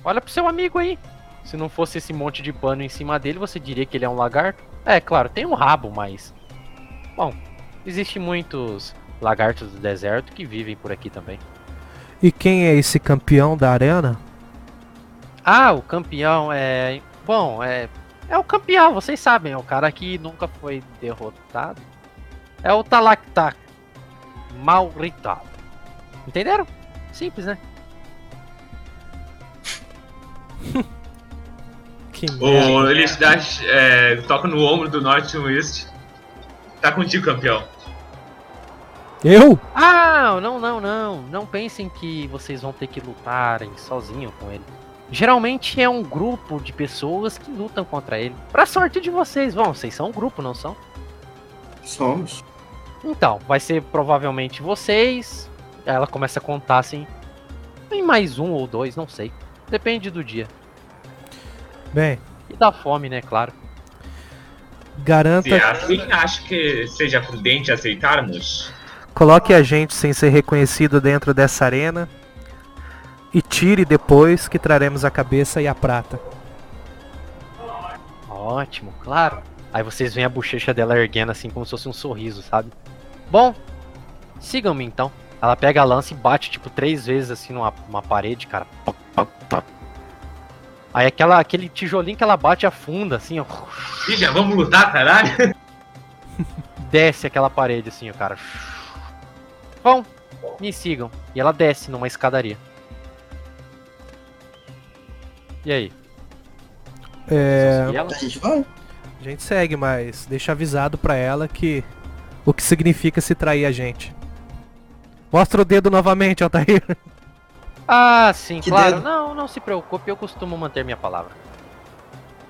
Olha pro seu amigo aí. Se não fosse esse monte de pano em cima dele, você diria que ele é um lagarto? É, claro, tem um rabo, mas. Bom, existem muitos lagartos do deserto que vivem por aqui também. E quem é esse campeão da arena? Ah, o campeão é. Bom, é. É o campeão, vocês sabem, é o cara que nunca foi derrotado. É o Talactac. Maurital. Entenderam? Simples, né? Que merda. O dá, é, toca no ombro do North West. Tá contigo, campeão. Eu? Ah, não, não, não. Não pensem que vocês vão ter que lutarem sozinho com ele. Geralmente é um grupo de pessoas que lutam contra ele. Pra sorte de vocês, bom, vocês são um grupo, não são? Somos. Então, vai ser provavelmente vocês. Ela começa a contar assim. Tem mais um ou dois, não sei. Depende do dia. Bem, E da fome, né, claro. garanta, Se é assim, acho que seja prudente aceitarmos. Coloque a gente sem ser reconhecido dentro dessa arena e tire depois que traremos a cabeça e a prata. Ótimo, claro. Aí vocês veem a bochecha dela erguendo assim como se fosse um sorriso, sabe? Bom, sigam-me então. Ela pega a lança e bate tipo três vezes assim numa, numa parede, cara. Aí aquela, aquele tijolinho que ela bate afunda, assim, ó. Já vamos lutar, caralho? Desce aquela parede, assim, ó, cara. Bom, me sigam. E ela desce numa escadaria. E aí? É, ela? A gente vai. a gente segue, mas deixa avisado pra ela que o que significa se trair a gente. Mostra o dedo novamente, Altair. Ah, sim, Que claro. dedo? Não, não se preocupe, eu costumo manter minha palavra.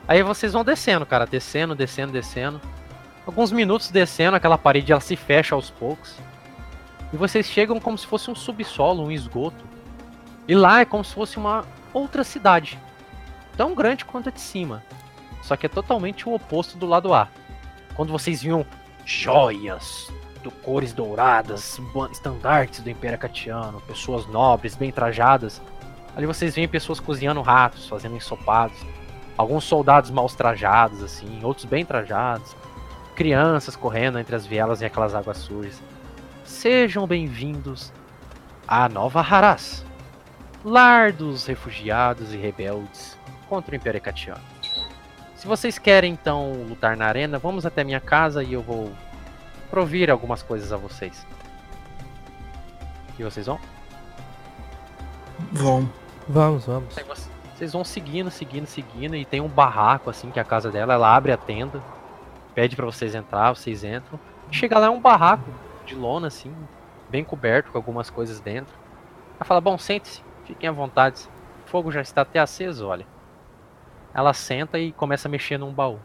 Aí vocês vão descendo, cara, descendo, descendo, descendo. Alguns minutos descendo, aquela parede ela se fecha aos poucos. E vocês chegam como se fosse um subsolo, um esgoto. E lá é como se fosse uma outra cidade. Tão grande quanto a de cima. Só que é totalmente o oposto do lado A. Quando vocês viam joias, do cores douradas, estandartes do Império Acatiano, pessoas nobres, bem trajadas. Ali vocês veem pessoas cozinhando ratos, fazendo ensopados. Alguns soldados mal trajados, assim, outros bem trajados. Crianças correndo entre as vielas e aquelas águas sujas. Sejam bem-vindos à Nova Haras, lar dos refugiados e rebeldes contra o Império Acatiano. Se vocês querem então lutar na arena, vamos até minha casa e eu vou provir algumas coisas a vocês. E vocês vão? Vão. Vamos, vamos. Vocês vão seguindo, seguindo, seguindo e tem um barraco assim que é a casa dela, ela abre a tenda, pede pra vocês entrar, vocês entram. Chega lá é um barraco de lona assim, bem coberto com algumas coisas dentro. Ela fala: "Bom, sente-se, fiquem à vontade. O fogo já está até aceso, olha." Ela senta e começa a mexer num baú.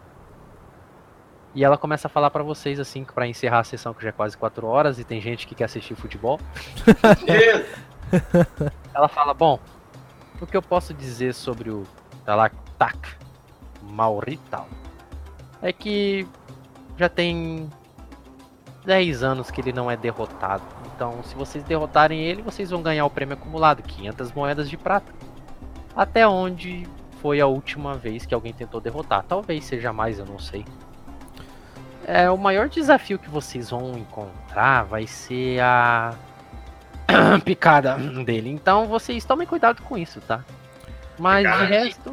E ela começa a falar pra vocês assim, pra encerrar a sessão que já é quase 4 horas e tem gente que quer assistir futebol. Ela fala, bom, o que eu posso dizer sobre o Talaktak Maurital é que já tem 10 anos que ele não é derrotado. Então, se vocês derrotarem ele, vocês vão ganhar o prêmio acumulado, 500 moedas de prata. Até onde foi a última vez que alguém tentou derrotar. Talvez seja mais, eu não sei. É, o maior desafio que vocês vão encontrar vai ser a picada dele. Então vocês tomem cuidado com isso, tá? Mas de resto.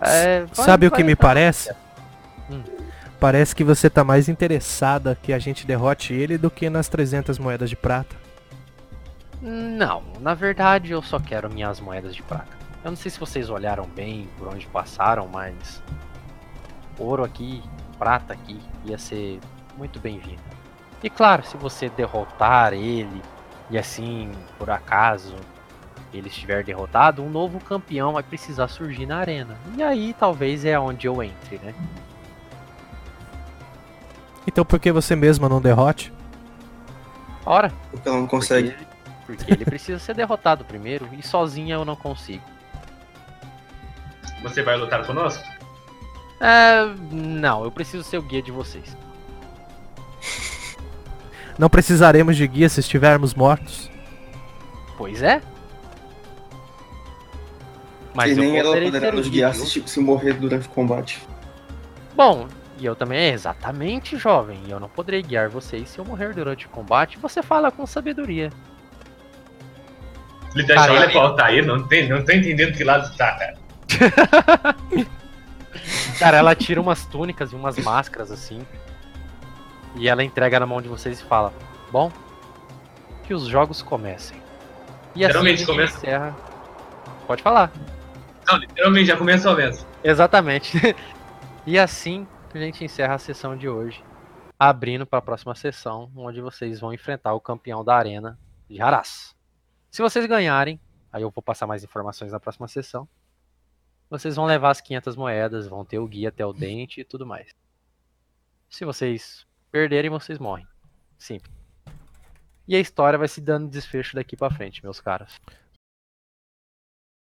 é, vai- Sabe o que me parece? Hum. Parece que você tá mais interessada que a gente derrote ele do que nas 300 moedas de prata. Não, na verdade eu só quero minhas moedas de prata. Eu não sei se vocês olharam bem por onde passaram, mas ouro aqui, prata aqui, ia ser muito bem-vindo. E claro, se você derrotar ele e assim, por acaso, ele estiver derrotado, um novo campeão vai precisar surgir na arena. E aí talvez é onde eu entre, né? Então por que você mesma não derrote? Ora, Porque ela não porque consegue. ele, porque ele precisa ser derrotado primeiro e sozinha eu não consigo. Você vai lutar conosco? É, não, eu preciso ser o guia de vocês. Não precisaremos de guia se estivermos mortos. Pois é. Mas e eu nem ela poderá nos guia. guiar se, se morrer durante o combate. Bom, e eu também é exatamente jovem. E eu não poderei guiar vocês se eu morrer durante o combate. Você fala com sabedoria. Ele tá Cara, olha pro Altair, não, tem, não tô entendendo que lado tá, cara. Cara, ela tira umas túnicas e umas máscaras assim. E ela entrega na mão de vocês e fala: Bom, que os jogos comecem. E assim a Geralmente gente começa. encerra. Pode falar. Não, literalmente já começou mesmo. Exatamente. e assim a gente encerra a sessão de hoje, abrindo para a próxima sessão, onde vocês vão enfrentar o campeão da arena de Haras. Se vocês ganharem, aí eu vou passar mais informações na próxima sessão. Vocês vão levar as 500 moedas, vão ter o guia até o dente e tudo mais. Se vocês perderem, vocês morrem. Simples. E a história vai se dando desfecho daqui para frente, meus caras.